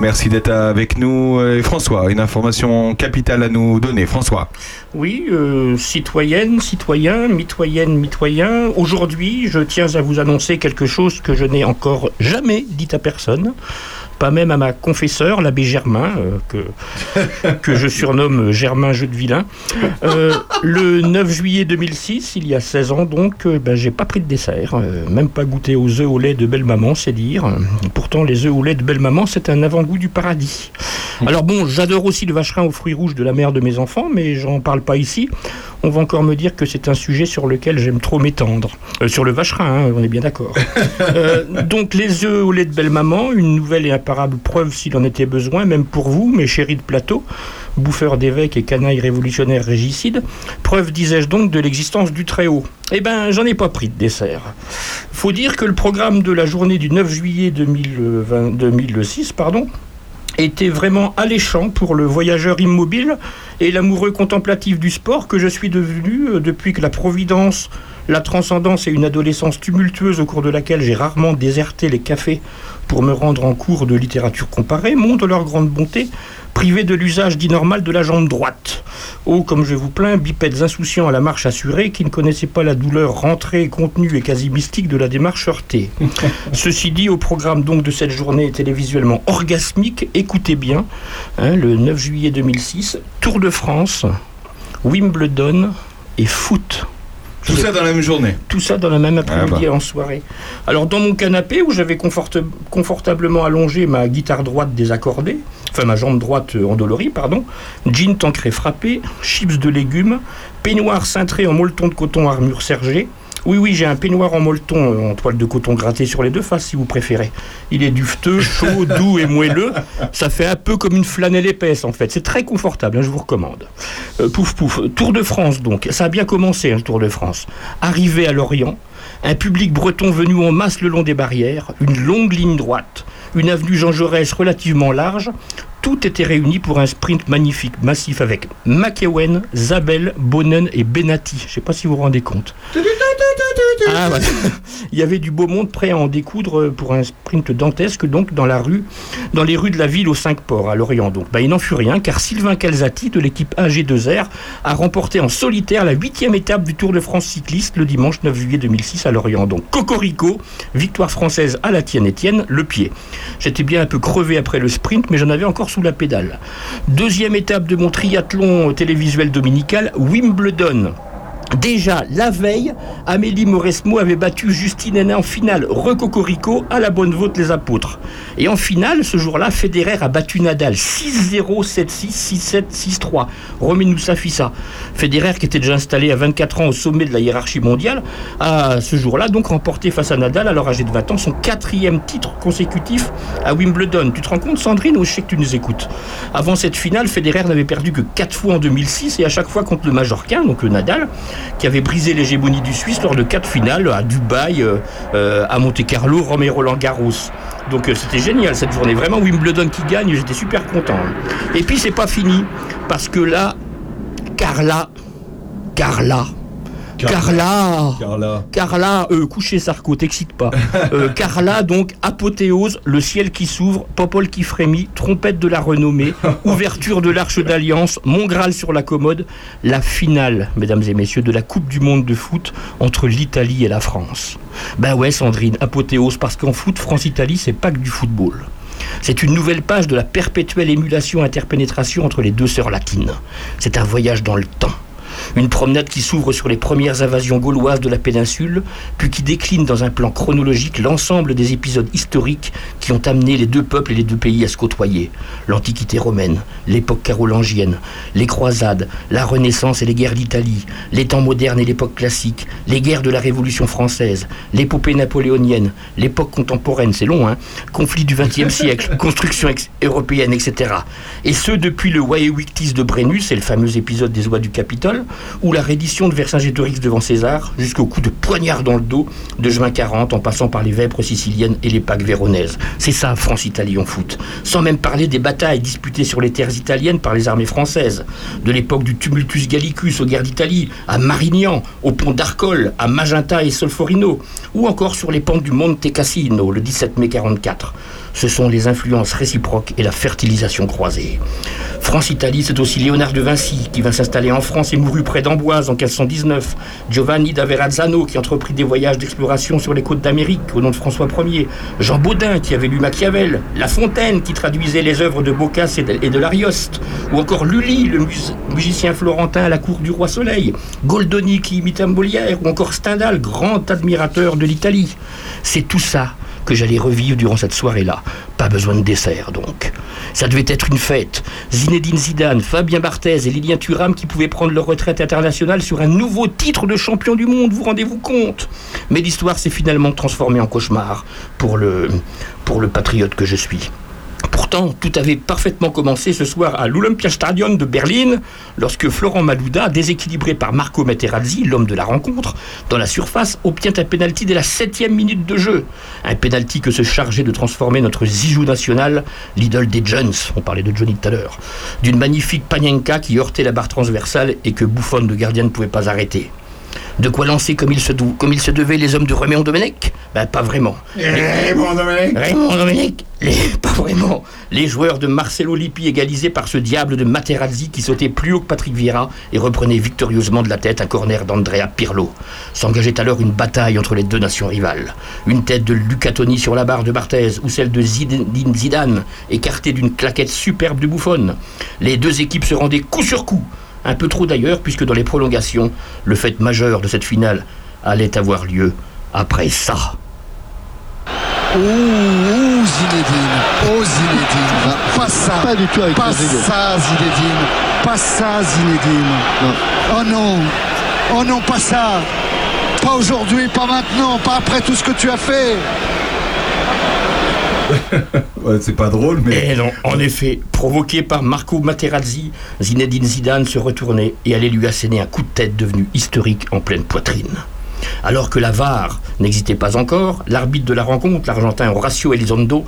S2: Merci d'être avec nous. Et François, une information capitale à nous donner. François.
S5: Oui, euh, citoyenne, citoyen, mitoyenne, mitoyen, aujourd'hui, je tiens à vous annoncer quelque chose que je n'ai encore jamais dit à personne, pas même à ma confesseur, l'abbé Germain, euh, que, (laughs) que je surnomme Germain Jeu de Vilain. Euh, le 9 juillet 2006, il y a 16 ans donc, euh, ben, j'ai pas pris de dessert, euh, même pas goûté aux œufs au lait de belle-maman, c'est dire. Pourtant, les œufs au lait de belle-maman, c'est un avant-goût du paradis. Alors bon, j'adore aussi le vacherin aux fruits rouges de la mère de mes enfants, mais j'en parle pas ici. On va encore me dire que c'est un sujet sur lequel j'aime trop m'étendre. Sur le vacherin, hein, on est bien d'accord. (laughs) Donc les œufs au lait de belle-maman, une nouvelle et preuve s'il en était besoin, même pour vous, mes chéris de plateau, bouffeurs d'évêques et canailles révolutionnaires régicides. Preuve, disais-je donc, de l'existence du Très-Haut. Eh ben, j'en ai pas pris de dessert. Faut dire que le programme de la journée du 9 juillet 2020 2006, pardon, était vraiment alléchant pour le voyageur immobile et l'amoureux contemplatif du sport que je suis devenu euh, depuis que la providence, la transcendance et une adolescence tumultueuse au cours de laquelle j'ai rarement déserté les cafés pour me rendre en cours de littérature comparée montrent leur grande bonté, privé de l'usage dit normal de la jambe droite. Oh, comme je vous plains, bipèdes insouciants à la marche assurée qui ne connaissaient pas la douleur rentrée, contenue et quasi mystique de la démarche heurtée. (laughs) Ceci dit, au programme donc de cette journée télévisuellement orgasmique, écoutez bien, hein, le 9 juillet 2006, Tour de France, Wimbledon et foot.
S2: Tout ça dans la même journée.
S5: Tout ça dans la même après-midi
S2: Ah bah.
S5: en soirée. Alors dans mon canapé où j'avais conforte- confortablement allongé ma guitare droite désaccordée, enfin ma jambe droite euh, endolorie, pardon, jean tancré frappé, chips de légumes, peignoir cintré en molleton de coton armure sergée. Oui, oui, j'ai un peignoir en molleton, euh, en toile de coton gratté sur les deux faces, si vous préférez. Il est dufteux, chaud, (laughs) doux et moelleux. Ça fait un peu comme une flanelle épaisse, en fait. C'est très confortable, hein, je vous recommande. Euh, pouf, pouf. Tour de France, donc. Ça a bien commencé, hein, le Tour de France. Arrivé à Lorient, un public breton venu en masse le long des barrières, une longue ligne droite, une avenue Jean Jaurès relativement large. Tout était réuni pour un sprint magnifique, massif avec McEwen, Zabel, Bonnen et Benatti. Je ne sais pas si vous vous rendez compte. Ah, ouais. (laughs) Il y avait du beau monde prêt à en découdre pour un sprint dantesque donc dans la rue, dans les rues de la ville aux cinq ports à Lorient. Donc, bah, il n'en fut rien car Sylvain Calzati de l'équipe AG2R a remporté en solitaire la huitième étape du Tour de France cycliste le dimanche 9 juillet 2006 à Lorient. Donc Cocorico, victoire française à la tienne Étienne, le pied. J'étais bien un peu crevé après le sprint, mais j'en avais encore la pédale. Deuxième étape de mon triathlon télévisuel dominical, Wimbledon. Déjà, la veille, Amélie Mauresmo avait battu Justine Henin en finale, recocorico à la bonne vôtre les apôtres. Et en finale, ce jour-là, Federer a battu Nadal 6-0, 7-6, 6-7, 6-3. Remets-nous ça, ça. Federer, qui était déjà installé à 24 ans au sommet de la hiérarchie mondiale, a ce jour-là donc remporté face à Nadal, alors âgé de 20 ans, son quatrième titre consécutif à Wimbledon. Tu te rends compte, Sandrine, ou je sais que tu nous écoutes Avant cette finale, Federer n'avait perdu que 4 fois en 2006 et à chaque fois contre le Majorquin, donc le Nadal, qui avait brisé l'hégémonie du Suisse lors de quatre finales à Dubaï, euh, euh, à Monte-Carlo, Rome et Roland Garros. Donc euh, c'était génial cette journée. Vraiment Wimbledon qui gagne, j'étais super content. Et puis c'est pas fini parce que là, Carla, Carla. Carla,
S2: Carla,
S5: Carla, euh, coucher Sarko, t'excite pas. (laughs) Euh, Carla, donc, apothéose, le ciel qui s'ouvre, Popol qui frémit, trompette de la renommée, (laughs) ouverture de l'arche d'alliance, Mont Graal sur la commode, la finale, mesdames et messieurs, de la Coupe du Monde de foot entre l'Italie et la France. Ben ouais, Sandrine, apothéose, parce qu'en foot, France-Italie, c'est pas que du football. C'est une nouvelle page de la perpétuelle émulation-interpénétration entre les deux sœurs latines. C'est un voyage dans le temps. Une promenade qui s'ouvre sur les premières invasions gauloises de la péninsule, puis qui décline dans un plan chronologique l'ensemble des épisodes historiques qui ont amené les deux peuples et les deux pays à se côtoyer. L'Antiquité romaine, l'époque carolingienne, les croisades, la Renaissance et les guerres d'Italie, les temps modernes et l'époque classique, les guerres de la Révolution française, l'épopée napoléonienne, l'époque contemporaine, c'est long, hein, conflit du XXe (laughs) siècle, construction européenne, etc. Et ce, depuis le Waewictis de Brennus, c'est le fameux épisode des oies du Capitole, ou la reddition de Vercingétorix devant César, jusqu'au coup de poignard dans le dos de juin 40, en passant par les Vêpres siciliennes et les Pâques véronaises. C'est ça, France-Italie en foot. Sans même parler des batailles disputées sur les terres italiennes par les armées françaises. De l'époque du tumultus gallicus aux guerres d'Italie, à Marignan, au pont d'Arcole, à Magenta et Solforino, ou encore sur les pentes du Monte Cassino, le 17 mai 44. Ce sont les influences réciproques et la fertilisation croisée. France-Italie, c'est aussi Léonard de Vinci qui vint s'installer en France et mourut près d'Amboise en 1519. Giovanni da Verrazzano qui entreprit des voyages d'exploration sur les côtes d'Amérique au nom de François Ier. Jean Baudin qui avait lu Machiavel. La Fontaine qui traduisait les œuvres de Boccace et de, l'Arioste. Ou encore Lully, le mus- musicien florentin à la cour du roi Soleil. Goldoni qui imitait Molière. Ou encore Stendhal, grand admirateur de l'Italie. C'est tout ça que j'allais revivre durant cette soirée-là. Pas besoin de dessert, donc. Ça devait être une fête. Zinedine Zidane, Fabien Barthez et Lilian Thuram qui pouvaient prendre leur retraite internationale sur un nouveau titre de champion du monde, vous rendez-vous compte? Mais l'histoire s'est finalement transformée en cauchemar pour le, pour le patriote que je suis. Pourtant, tout avait parfaitement commencé ce soir à l'Olympiastadion de Berlin, lorsque Florent Malouda, déséquilibré par Marco Materazzi, l'homme de la rencontre, dans la surface, obtient un pénalty dès la septième minute de jeu. Un pénalty que se chargeait de transformer notre Zizou national, l'idole des Jones, on parlait de Johnny tout à l'heure, d'une magnifique Panenka qui heurtait la barre transversale et que Bouffon de gardien ne pouvait pas arrêter. De quoi lancer comme il se, dou- comme il se devait les hommes de Raymond Domenech? Ben pas vraiment.
S2: Raymond Domenech?
S5: Raymond Domenech? Les, Pas vraiment. Les joueurs de Marcelo Lippi égalisés par ce diable de Materazzi qui sautait plus haut que Patrick Vieira et reprenait victorieusement de la tête un corner d'Andrea Pirlo. S'engageait alors une bataille entre les deux nations rivales. Une tête de Luca Toni sur la barre de Barthez ou celle de Zidane écartée d'une claquette superbe de Buffon. Les deux équipes se rendaient coup sur coup. Un peu trop d'ailleurs, puisque dans les prolongations, le fait majeur de cette finale allait avoir lieu après ça.
S19: Ouh, Zinedine. Oh, Zinedine. Pas ça.
S17: Pas du tout avec
S19: Pas ça, Zinedine. Pas ça, Zinedine. Oh non. Oh non, pas ça. Pas aujourd'hui, pas maintenant, pas après tout ce que tu as fait. (laughs)
S2: Ouais, c'est pas drôle, mais.
S5: Et non, en effet, provoqué par Marco Materazzi, Zinedine Zidane se retournait et allait lui asséner un coup de tête devenu historique en pleine poitrine. Alors que la VAR n'existait pas encore, l'arbitre de la rencontre, l'Argentin Horacio Elizondo,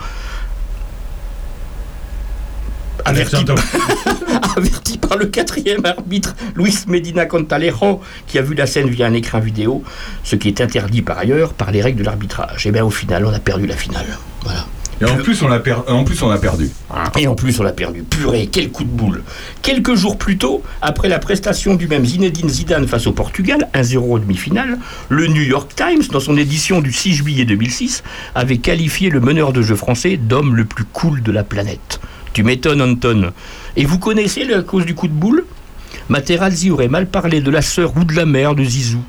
S5: Averti, (laughs) averti par le quatrième arbitre, Luis Medina Contalejo, qui a vu la scène via un écran vidéo, ce qui est interdit par ailleurs par les règles de l'arbitrage. Et bien au final, on a perdu la finale. Voilà.
S2: Et en plus, on a, per- en plus, on a perdu.
S5: Et en plus, on l'a perdu. Purée, quel coup de boule. Quelques jours plus tôt, après la prestation du même Zinedine Zidane face au Portugal, 1-0 en demi-finale, le New York Times, dans son édition du 6 juillet 2006, avait qualifié le meneur de jeu français d'homme le plus cool de la planète. Tu m'étonnes, Anton. Et vous connaissez la cause du coup de boule? Materazzi aurait mal parlé de la sœur ou de la mère de Zizou.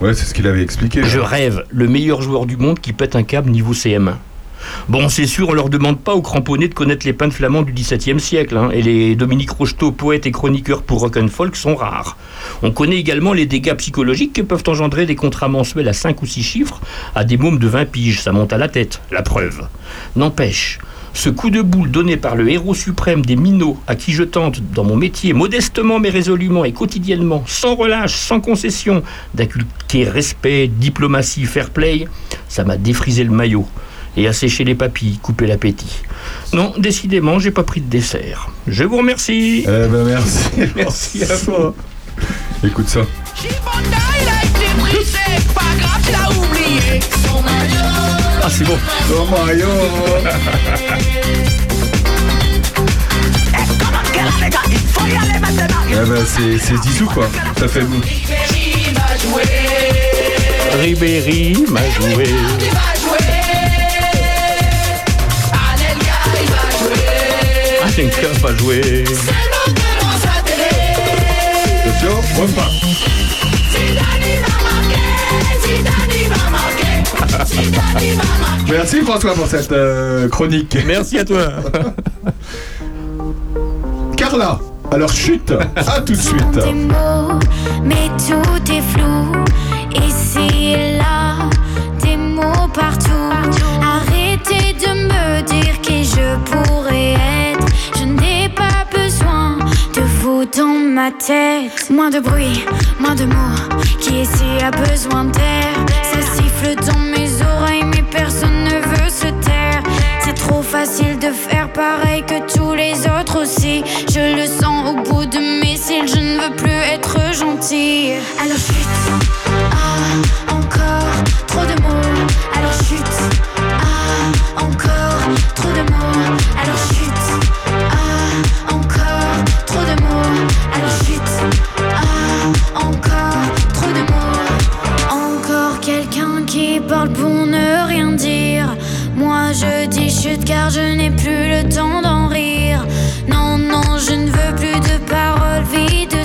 S2: Ouais, c'est ce qu'il avait expliqué.
S5: Je rêve, le meilleur joueur du monde qui pète un câble niveau CM1. Bon, c'est sûr, on leur demande pas aux cramponnés de connaître les peintres flamands du XVIIe siècle, hein, et les Dominique Rocheteau, poètes et chroniqueurs pour rock and folk, sont rares. On connaît également les dégâts psychologiques que peuvent engendrer des contrats mensuels à 5 ou 6 chiffres à des mômes de 20 piges, ça monte à la tête, la preuve. N'empêche, ce coup de boule donné par le héros suprême des minots, à qui je tente, dans mon métier, modestement mais résolument et quotidiennement, sans relâche, sans concession, d'inculquer respect, diplomatie, fair play, ça m'a défrisé le maillot et asséché les papilles, coupé l'appétit. Non, décidément, j'ai pas pris de dessert. Je vous remercie.
S2: Eh ben merci. (laughs)
S5: merci à toi.
S2: Écoute ça.
S5: Ah, c'est bon.
S2: Oh Mario Eh ben c'est c'est Zizou quoi. Ça fait vous.
S5: Ribéry m'a joué. Anelka va jouer.
S2: Attention, repas. Merci François pour cette euh, chronique.
S5: Merci à toi. (laughs)
S2: Carla, alors chute, à tout de suite.
S20: Mots, mais tout est flou. Ici et là, des mots partout. Arrêtez de me dire qui je pourrais être. Dans ma tête. Moins de bruit, moins de mots. Qui ici a besoin d'air Ça siffle dans mes oreilles, mais personne ne veut se taire. C'est trop facile de faire pareil que tous les autres aussi. Je le sens au bout de mes cils, je ne veux plus être gentille. Alors chute, ah, encore trop de mots. Pour ne rien dire. Moi je dis chute car je n'ai plus le temps d'en rire. Non, non, je ne veux plus de paroles vides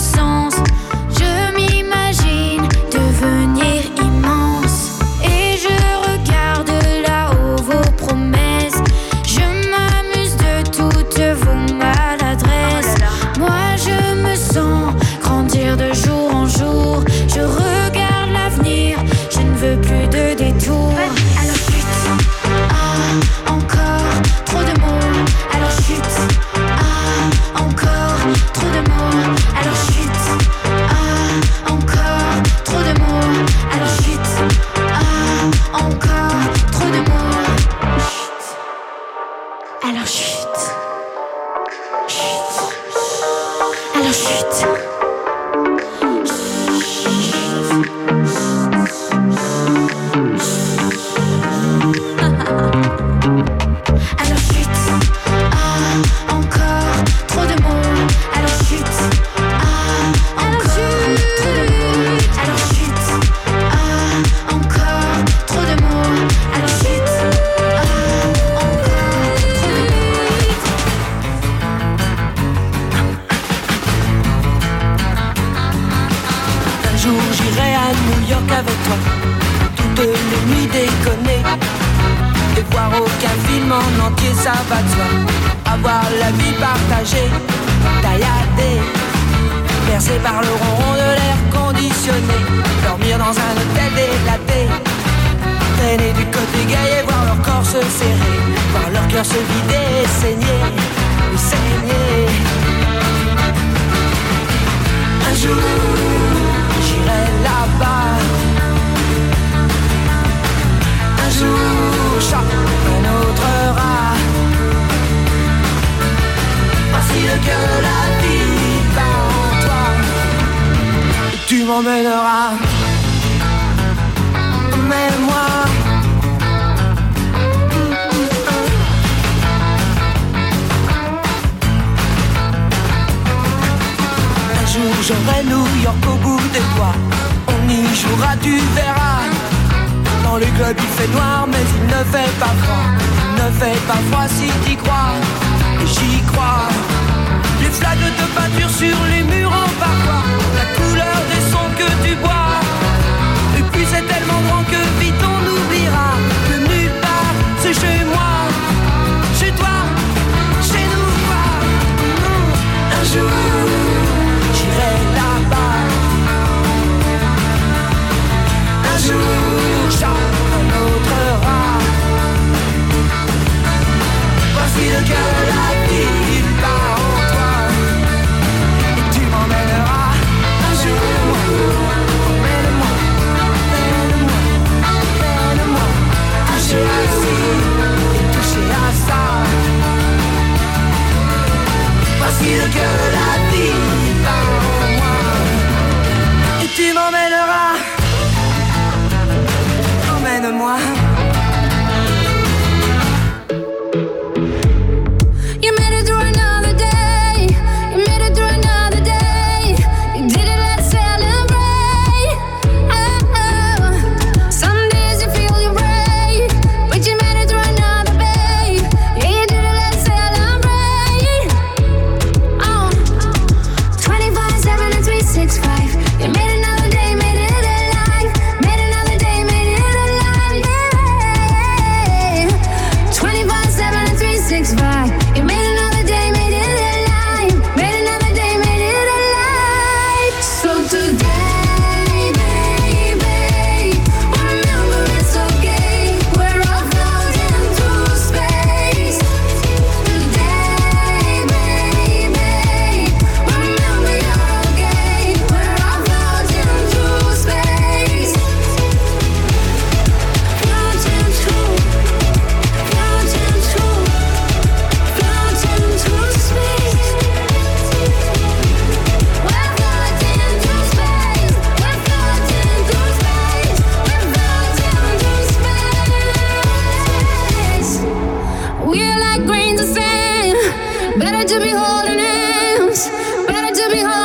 S20: to be holding hands. Better to be holding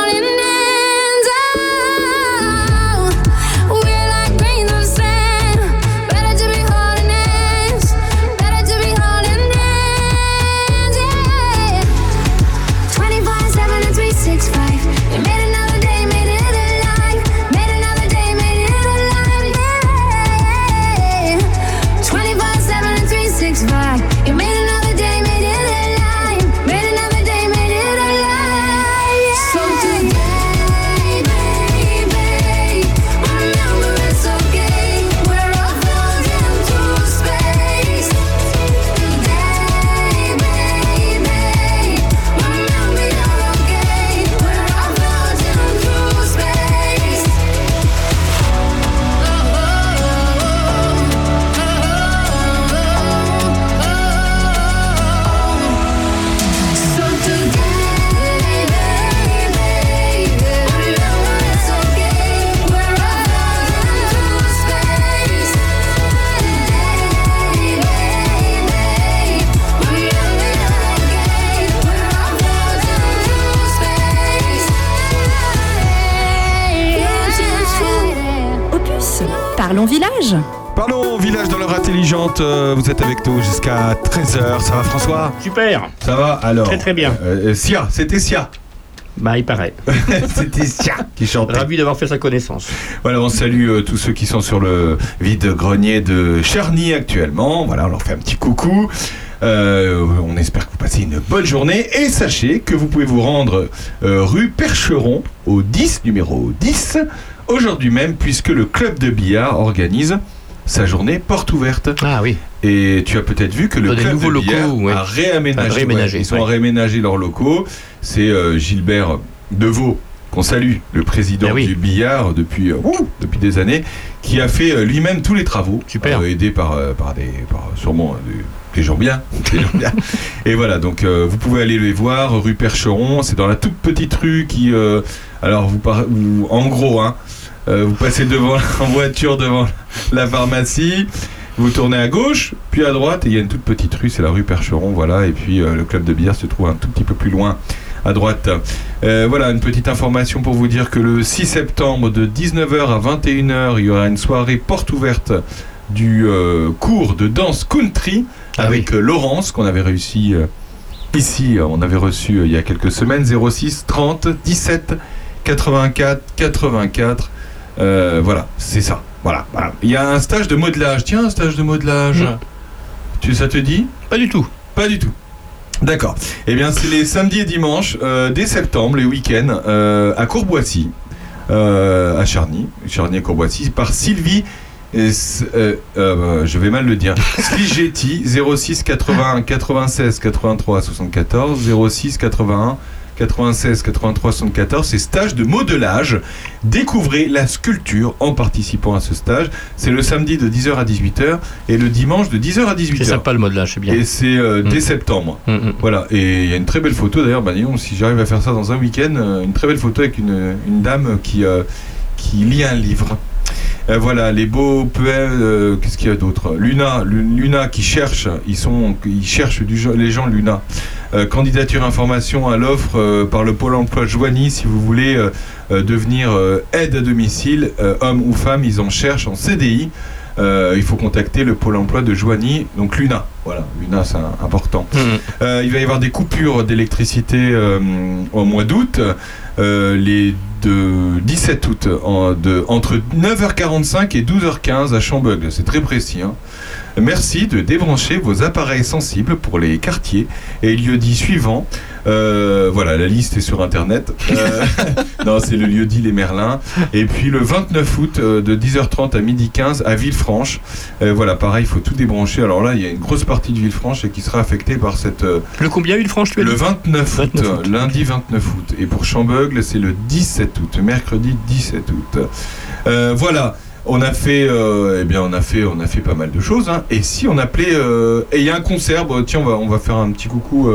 S2: euh, vous êtes avec nous jusqu'à 13h. Ça va, François?
S5: Super.
S2: Ça va alors?
S5: Très, très bien.
S2: Euh, euh, Sia, c'était Sia.
S5: Bah, il paraît. (laughs)
S2: c'était Sia qui chantait.
S5: Ravi d'avoir fait sa connaissance.
S2: Voilà, on salue euh, tous ceux qui sont sur le vide-grenier de Charny actuellement. Voilà, on leur fait un petit coucou. Euh, on espère que vous passez une bonne journée. Et sachez que vous pouvez vous rendre euh, rue Percheron, au 10, numéro 10, aujourd'hui même, puisque le club de billard organise sa journée porte ouverte.
S5: Ah oui.
S2: Et tu as peut-être vu que le
S5: Dans
S2: club
S5: nouveaux
S2: de billard
S5: locaux, ouais.
S2: a réaménagé.
S5: A réaménagé,
S2: ouais, ils ont
S5: ouais.
S2: réaménagé leurs locaux. C'est euh, Gilbert Deveau qu'on salue, le président
S5: Eh
S2: du billard depuis, euh, depuis des années, qui a fait euh, lui-même tous les travaux,
S5: Super.
S2: euh, aidé par, par des par, sûrement des, gens bien, (laughs) des gens bien. Et voilà, donc vous pouvez aller les voir, rue Percheron, c'est dans la toute petite rue qui, alors vous, par- en gros, hein, vous passez devant (laughs) en voiture devant la pharmacie. Vous tournez à gauche, puis à droite, et il y a une toute petite rue, c'est la rue Percheron, voilà. Et puis euh, le club de billard se trouve un tout petit peu plus loin à droite. Euh, voilà, une petite information pour vous dire que le 6 septembre, de 19h à 21h, il y aura une soirée porte ouverte du euh, cours de danse country avec euh, Laurence, qu'on avait réussi euh, ici, euh, on avait reçu euh, il y a quelques semaines, 06 30 17 84 84. Euh, voilà, c'est ça. Voilà, voilà. Il y a un stage de modelage. Tiens, un stage de modelage. Tu, ça te dit?
S5: Pas du tout.
S2: Pas du tout. D'accord. Eh bien, c'est les samedis et dimanches, euh, dès septembre, les week-ends, euh, à Courboissy, euh, à Charny, Charny à Courboissy, par Sylvie. et je vais mal le dire. (laughs) Sligetti, 06 81 96 83 74, 06 81 96 83 74, c'est stage de modelage. Découvrez la sculpture en participant à ce stage. C'est le samedi de 10h à 18h et le dimanche de 10h à 18h.
S5: C'est sympa le modelage, c'est bien.
S2: Et c'est euh, dès
S5: Mm.
S2: septembre.
S5: Mm,
S2: Voilà. Et il y a une très belle photo d'ailleurs. Bah, disons, si j'arrive à faire ça dans un week-end, euh, une très belle photo avec une, une dame qui, euh, qui lit un livre. Euh, voilà, les beaux poèmes. euh, Qu'est-ce qu'il y a d'autre? Luna, Lu- Luna qui cherche. Ils sont, ils cherchent du, les gens Luna. Euh, candidature information à l'offre euh, par le pôle emploi Joigny si vous voulez euh, devenir aide à domicile, homme ou femme, ils en cherchent en CDI. Euh, il faut contacter le pôle emploi de Joigny, donc Luna. Voilà, Luna, c'est important. Euh, il va y avoir des coupures d'électricité euh, au mois d'août, les de 17 août, en- de, entre 9h45 et 12h15 à Chambeug. C'est très précis. hein. Merci de débrancher vos appareils sensibles pour les quartiers et lieux-dits suivants. Euh, voilà, la liste est sur internet. Euh, (laughs) non, c'est le lieu-dit Les Merlins. Et puis le 29 août, euh, de 10h30 à 12h15 à Villefranche. Voilà, pareil, il faut tout débrancher. Alors là, il y a une grosse partie de Villefranche qui sera affectée par cette.
S5: Le combien Villefranche tu as
S2: le
S5: dit?
S2: 29 août,
S5: 29 août.
S2: lundi 29 août. Et pour Chambeugle, c'est le 17 mercredi 17 août. Euh, voilà. On a fait, euh, eh bien, on a fait, on a fait pas mal de choses. hein. Et si on appelait, euh, et il y a un concert. bon, tiens, on va, on va faire un petit coucou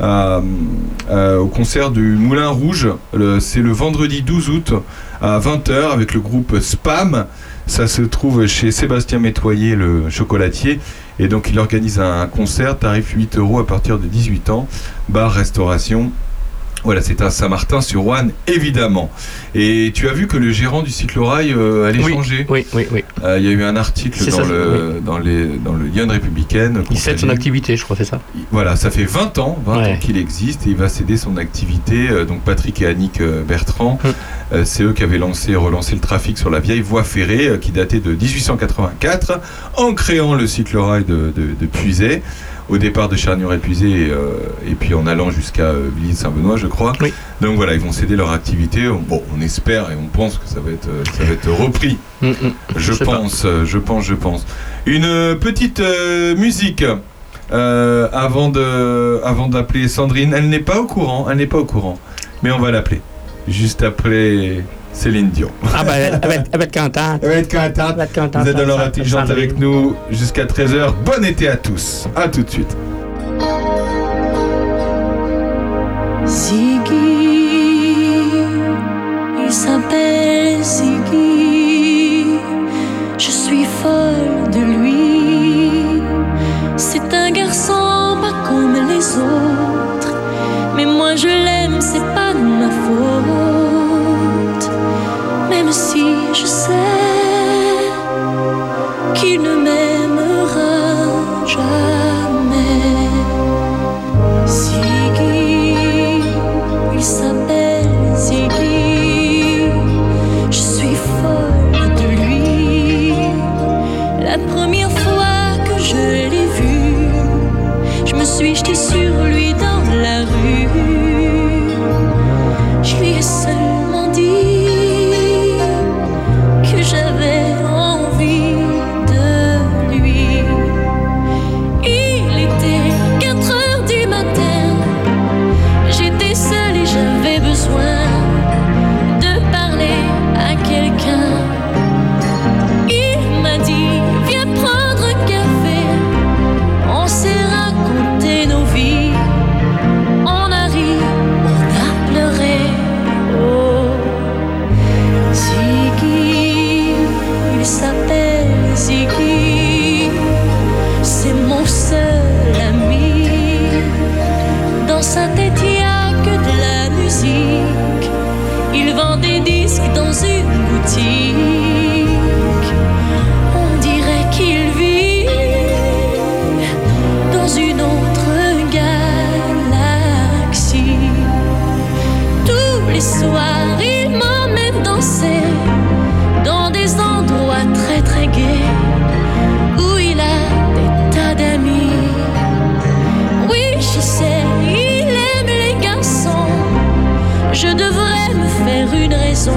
S2: au concert du Moulin Rouge. C'est le vendredi 12 août à 20h avec le groupe Spam. Ça se trouve chez Sébastien Métoyer, le chocolatier. Et donc, il organise un concert, tarif 8 euros à partir de 18 ans, bar, restauration. Voilà, c'est à Saint-Martin-sur-Ouane, évidemment. Et tu as vu que le gérant du cyclorail euh, allait
S5: Oui,
S2: changer
S5: Oui, oui, oui.
S2: Euh, Il y a eu un article dans,
S5: ça,
S2: le, dans, les, dans le Lyon républicaine.
S5: Il cède son activité, je crois, c'est ça
S2: Voilà, ça fait 20 ans, 20
S5: Ouais.
S2: ans qu'il existe et il va céder son activité. Euh, donc Patrick et Annick Bertrand,
S5: Hum.
S2: c'est eux qui avaient lancé relancé le trafic sur la vieille voie ferrée qui datait de 1884 en créant le cyclorail de, de, de Puisay. Au départ de Charnier-Épuisé et, euh, et puis en allant jusqu'à euh, Villiers-Saint-Benoît, je crois. Donc voilà, ils vont céder leur activité. Bon, on espère et on pense que ça va être, euh, ça va être repris.
S5: Hum, hum.
S2: Je pense, je pense, je pense. Une petite euh, musique euh, avant de, avant d'appeler Sandrine. Elle n'est pas au courant, elle n'est pas au courant, mais on va l'appeler juste après Céline Dion.
S5: Ah bah, elle, elle va être, elle va être contente.
S2: Elle va être contente. Vous êtes dans l'heure intelligente avec nous jusqu'à 13h. Bon été à tous. À tout de suite.
S21: Il vend des disques dans une boutique. Je devrais me faire une raison,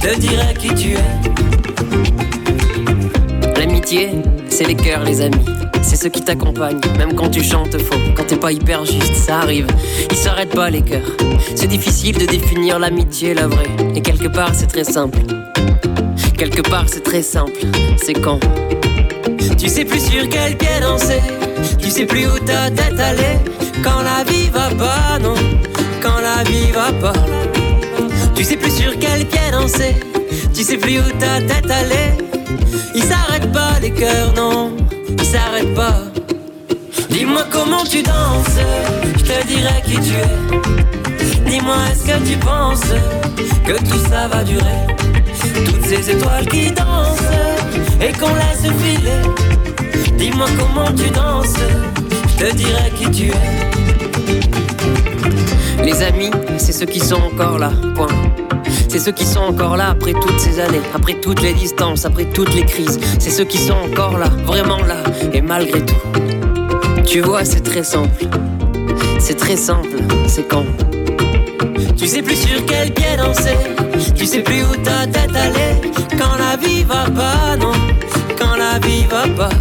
S22: te dirai qui tu es. L'amitié, c'est les cœurs, les amis. C'est ceux qui t'accompagnent, même quand tu chantes faux, quand t'es pas hyper juste, ça arrive. Ils s'arrêtent pas les cœurs. C'est difficile de définir l'amitié, la vraie. Et quelque part, c'est très simple. Quelque part, c'est très simple. C'est quand? Tu sais plus sur quel pied danser, tu sais plus où ta tête allait. Quand la vie va pas, non, quand la vie va pas. Tu sais plus sur quel pied danser, tu sais plus où ta tête allait. Ils s'arrêtent pas les cœurs, non, ils s'arrêtent pas. Dis-moi comment tu danses, je te dirai qui tu es. Dis-moi est-ce que tu penses que tout ça va durer Toutes ces étoiles qui dansent et qu'on laisse filer. Dis-moi comment tu danses, je te dirai qui tu es. Les amis, c'est ceux qui sont encore là, point. C'est ceux qui sont encore là après toutes ces années, après toutes les distances, après toutes les crises. C'est ceux qui sont encore là, vraiment là, et malgré tout. Tu vois, c'est très simple. C'est très simple, c'est quand. Tu sais plus sur quel pied danser, tu sais plus où ta tête allait. Quand la vie va pas, non, quand la vie va pas.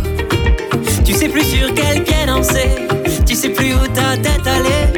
S22: Tu sais plus sur quel pied danser, tu sais plus où ta tête allait.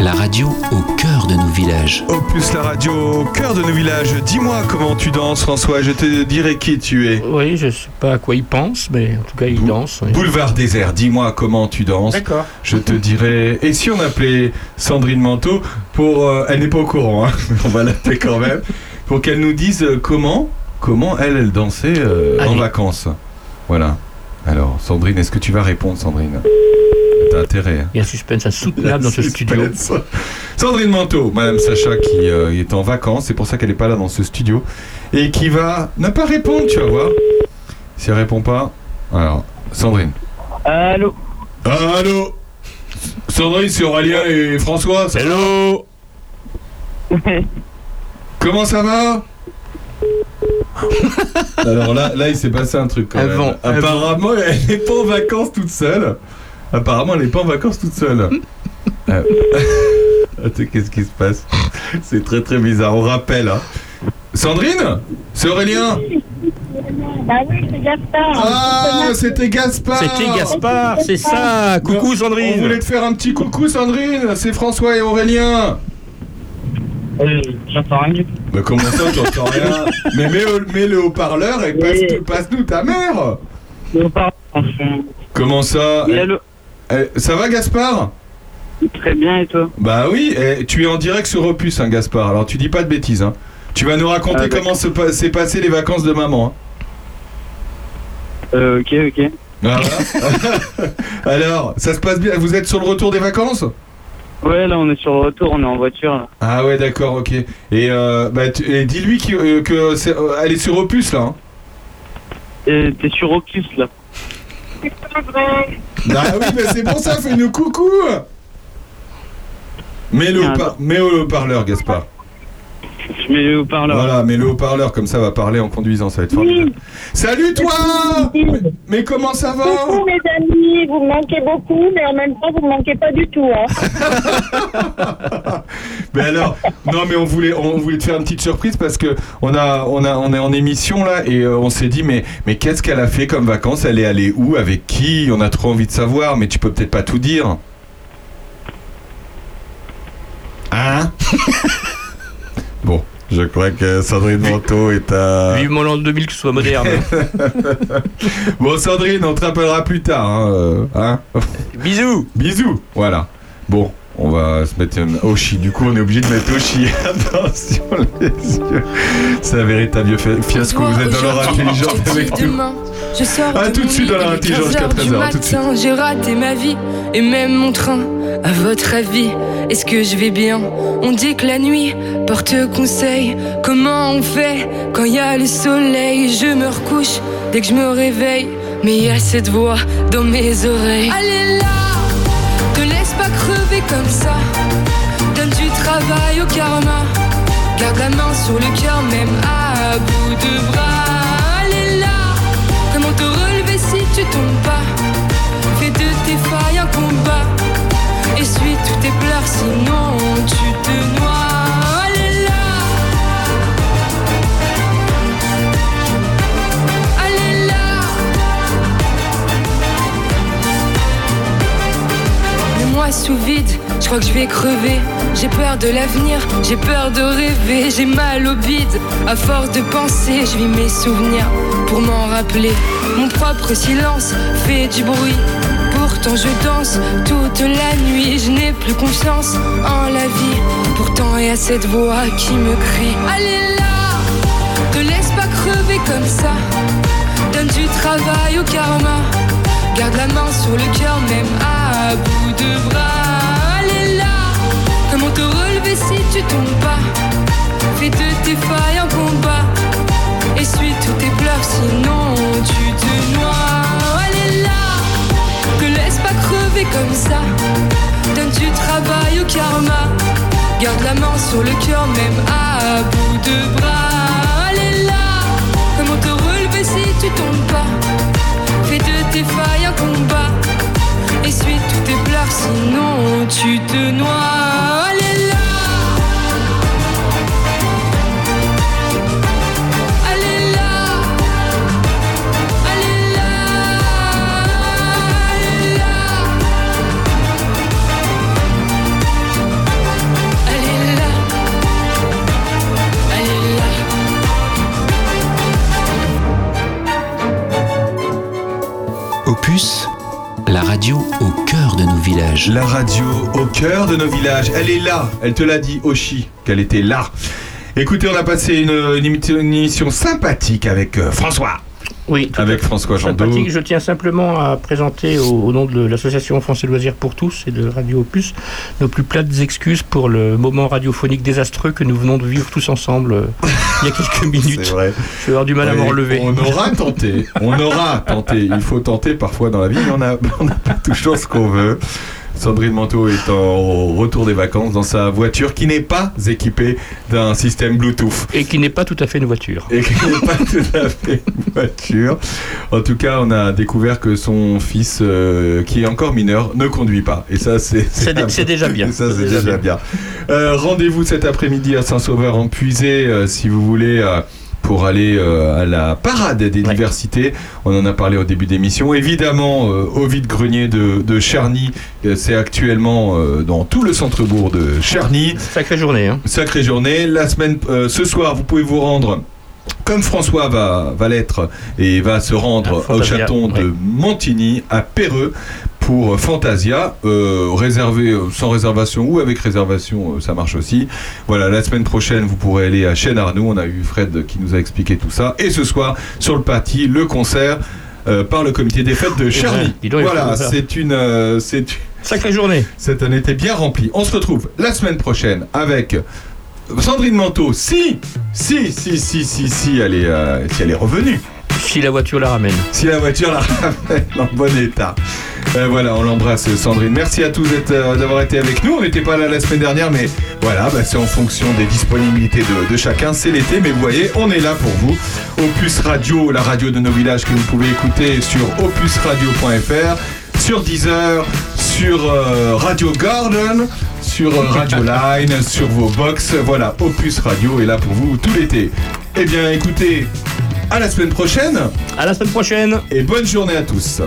S3: la radio au cœur de nos villages.
S2: Opus la radio au cœur de nos villages. Dis-moi comment tu danses, François, je te dirai qui tu es.
S5: Oui, je sais pas à quoi il pense, mais en tout cas, il danse. oui.
S2: Boulevard désert, dis-moi comment tu danses.
S5: D'accord.
S2: Je te dirai. Et si on appelait Sandrine Manteau pour. euh, elle n'est pas au courant, hein, mais (laughs) on va l'appeler quand même. Pour qu'elle nous dise euh, comment, comment elle, elle dansait euh, en vacances. Voilà. Alors, Sandrine, est-ce que tu vas répondre, Sandrine? T'as intérêt. hein.
S5: Il y a un suspense insoutenable dans ce studio.
S2: Sandrine Manteau, Madame Sacha qui euh, est en vacances, c'est pour ça qu'elle n'est pas là dans ce studio, et qui va ne pas répondre, tu vas voir. Si elle répond pas, alors Sandrine.
S15: Allô
S2: Allô Sandrine, c'est Aurélien et François. Hello Comment ça va? (laughs) Alors là, là, il s'est passé un truc quand même. Apparemment, elle n'est pas en vacances toute seule. Apparemment, elle n'est pas en vacances toute seule. Euh, (laughs) (laughs) Attends, qu'est-ce qui se passe? C'est très très bizarre. On rappelle. hein. Sandrine? C'est Aurélien?
S23: Bah oui, c'est Gaspard.
S2: Ah, c'était Gaspard
S5: C'était Gaspard, c'est ça. Coucou Sandrine.
S2: On voulait te faire un petit coucou Sandrine, c'est François et Aurélien.
S15: Euh, J'entends rien.
S2: Mais comment ça, j'entends rien? (laughs) Mais mets, mets le haut-parleur et passe- passe-nous ta mère Comment ça?
S15: Oui, allô
S2: Eh, Ça va Gaspard?
S15: Très bien, et toi?
S2: Bah oui, eh, tu es en direct sur Opus, hein, Gaspard. Alors tu dis pas de bêtises, hein. Tu vas nous raconter
S15: Ah,
S2: comment pa- s'est passé les vacances de maman. hein.
S15: Euh, ok, ok.
S2: Voilà. (laughs) Alors, ça se passe bien Vous êtes sur le retour des vacances?
S15: Ouais, là, on est sur le retour, on est en voiture. Là.
S2: Ah ouais, d'accord, ok. Et, euh, bah, et dis-lui qu'il- euh, que euh, elle est sur Opus là. hein.
S15: T'es sur Opus, là.
S2: Ah oui, mais c'est pour ça, fais-nous coucou Mets-le au, par- mets au haut-parleur, Gaspard.
S15: Je mets le haut-parleur.
S2: Voilà, mets-le haut-parleur, comme ça va parler en conduisant, ça va être formidable. Salut toi mais, mais comment ça va
S23: Coucou mes amis, vous me manquez beaucoup, mais en même temps vous me manquez pas du tout. Hein. (laughs)
S2: Mais alors, non mais on voulait, on voulait te faire une petite surprise parce que on a, on a, on est en émission là et euh, on s'est dit mais, mais qu'est-ce qu'elle a fait comme vacances? Elle est allée où? Avec qui? On a trop envie de savoir, mais tu peux peut-être pas tout dire. Hein? (laughs) Bon, je crois que Sandrine Manteau est à.
S5: Vivement l'an 2000 que ce soit moderne. (laughs)
S2: bon, Sandrine, on te rappellera plus tard. Hein, euh, hein
S5: Bisous
S2: Bisous Voilà. Bon, on va se mettre un Oshi. Du coup, on est obligé de mettre Oshi. (laughs) Attention, les yeux. C'est un véritable fi- fiasco. Vous êtes dans l'heure intelligente avec nous.
S24: Demain, je sors
S2: À
S24: de
S2: tout de suite dans l'heure intelligente
S24: 15
S2: jusqu'à
S24: heures du
S2: 13 heures. À tout de suite.
S24: matin, J'ai raté ma vie et même mon train. À votre avis, est-ce que je vais bien? On dit que la nuit porte conseil. Comment on fait quand il y a le soleil? Je me recouche dès que je me réveille. Mais il y a cette voix dans mes oreilles. Allez là, pas crever comme ça. Donne du travail au karma. Garde la main sur le cœur, même à bout de bras. Allez là, comment te relever si tu tombes pas? Fais de tes failles un combat. Essuie tous tes pleurs, sinon tu te noies. Sous vide, je crois que je vais crever. J'ai peur de l'avenir, j'ai peur de rêver. J'ai mal au bide, à force de penser, je vis mes souvenirs pour m'en rappeler. Mon propre silence fait du bruit. Pourtant je danse toute la nuit, je n'ai plus confiance en la vie. Pourtant y a cette voix qui me crie Allez là, te laisse pas crever comme ça. Donne du travail au karma. Garde la main sur le cœur, même à bout de bras. Allez là, comment te relever si tu tombes pas? Fais de tes failles un combat. Essuie tous tes pleurs, sinon tu te noies. Allez là, te laisse pas crever comme ça. Donne du travail au karma. Garde la main sur le cœur, même à bout de bras. Allez là, comment te relever si tu tombes pas? Fais de tes failles un combat. Sinon tu te noies. Allez là. Allez là. Allez là. Là. Allez là. Là.
S3: Opus, la radio au cœur de nos villages.
S2: La radio au cœur de nos villages. Elle est là. Elle te l'a dit, Oshi, qu'elle était là. Écoutez, on a passé une, émission sympathique avec euh, François.
S5: Oui,
S2: Avec François Jandot.
S5: Je tiens simplement à présenter au, au nom de l'association France et Loisirs pour tous et de Radio Opus nos plus plates excuses pour le moment radiophonique désastreux que nous venons de vivre tous ensemble euh, il y a quelques (laughs) minutes.
S2: Vrai.
S5: Je vais avoir du mal à me
S2: Oui,
S5: relever.
S2: On aura tenté. On aura tenté. Il faut tenter parfois dans la vie, mais on n'a (laughs) on n'a pas toujours ce qu'on veut. Sandrine Manteau est en retour des vacances dans sa voiture qui n'est pas équipée d'un système Bluetooth.
S5: Et qui n'est pas tout à fait une voiture.
S2: Et qui n'est pas tout à fait une voiture. En tout cas, on a découvert que son fils, euh, qui est encore mineur, ne conduit pas. Et ça, c'est
S5: C'est dé- c'est déjà bien.
S2: Ça, c'est déjà, bien. Euh, Rendez-vous cet après-midi à Saint-Sauveur en Puisée, euh, si vous voulez. Euh, pour aller euh, à la parade des diversités. On en a parlé au début d'émission. Évidemment, euh, au vide-grenier de, de Charny, euh, c'est actuellement euh, dans tout le centre-bourg de Charny.
S5: Sacrée journée. Hein.
S2: Sacrée journée. La semaine, euh, ce soir, vous pouvez vous rendre. Comme François va, va l'être et va se rendre
S5: À
S2: au château de. Montigny à Péreux pour euh, Fantasia, euh, réservé euh, sans réservation ou avec réservation, ça marche aussi. Voilà, la semaine prochaine, vous pourrez aller à Chêne Arnoux. On a eu Fred qui nous a expliqué tout ça. Et ce soir, sur le Paty, le concert euh, par le comité des fêtes de Charny.
S5: dis donc, il
S2: Voilà, c'est une, euh, c'est
S5: Sacrée journée.
S2: Cette année était bien remplie. On se retrouve la semaine prochaine avec Sandrine Manteau. Si, si, si, si, si, si, elle est, si elle est revenue.
S5: Si la voiture la ramène.
S2: Si la voiture la ramène en bon état. Euh, voilà, on l'embrasse Sandrine. Merci à tous euh, d'avoir été avec nous. On n'était pas là la semaine dernière, mais voilà, bah, c'est en fonction des disponibilités de, de chacun. C'est l'été, mais vous voyez, on est là pour vous. Opus Radio, la radio de nos villages que vous pouvez écouter sur opusradio.fr, sur Deezer, sur euh, Radio Garden, sur euh, Radio (laughs) Line, sur vos box. Voilà, Opus Radio est là pour vous tout l'été. Eh bien, écoutez, à la semaine prochaine.
S5: À la semaine prochaine.
S2: Et bonne journée à tous.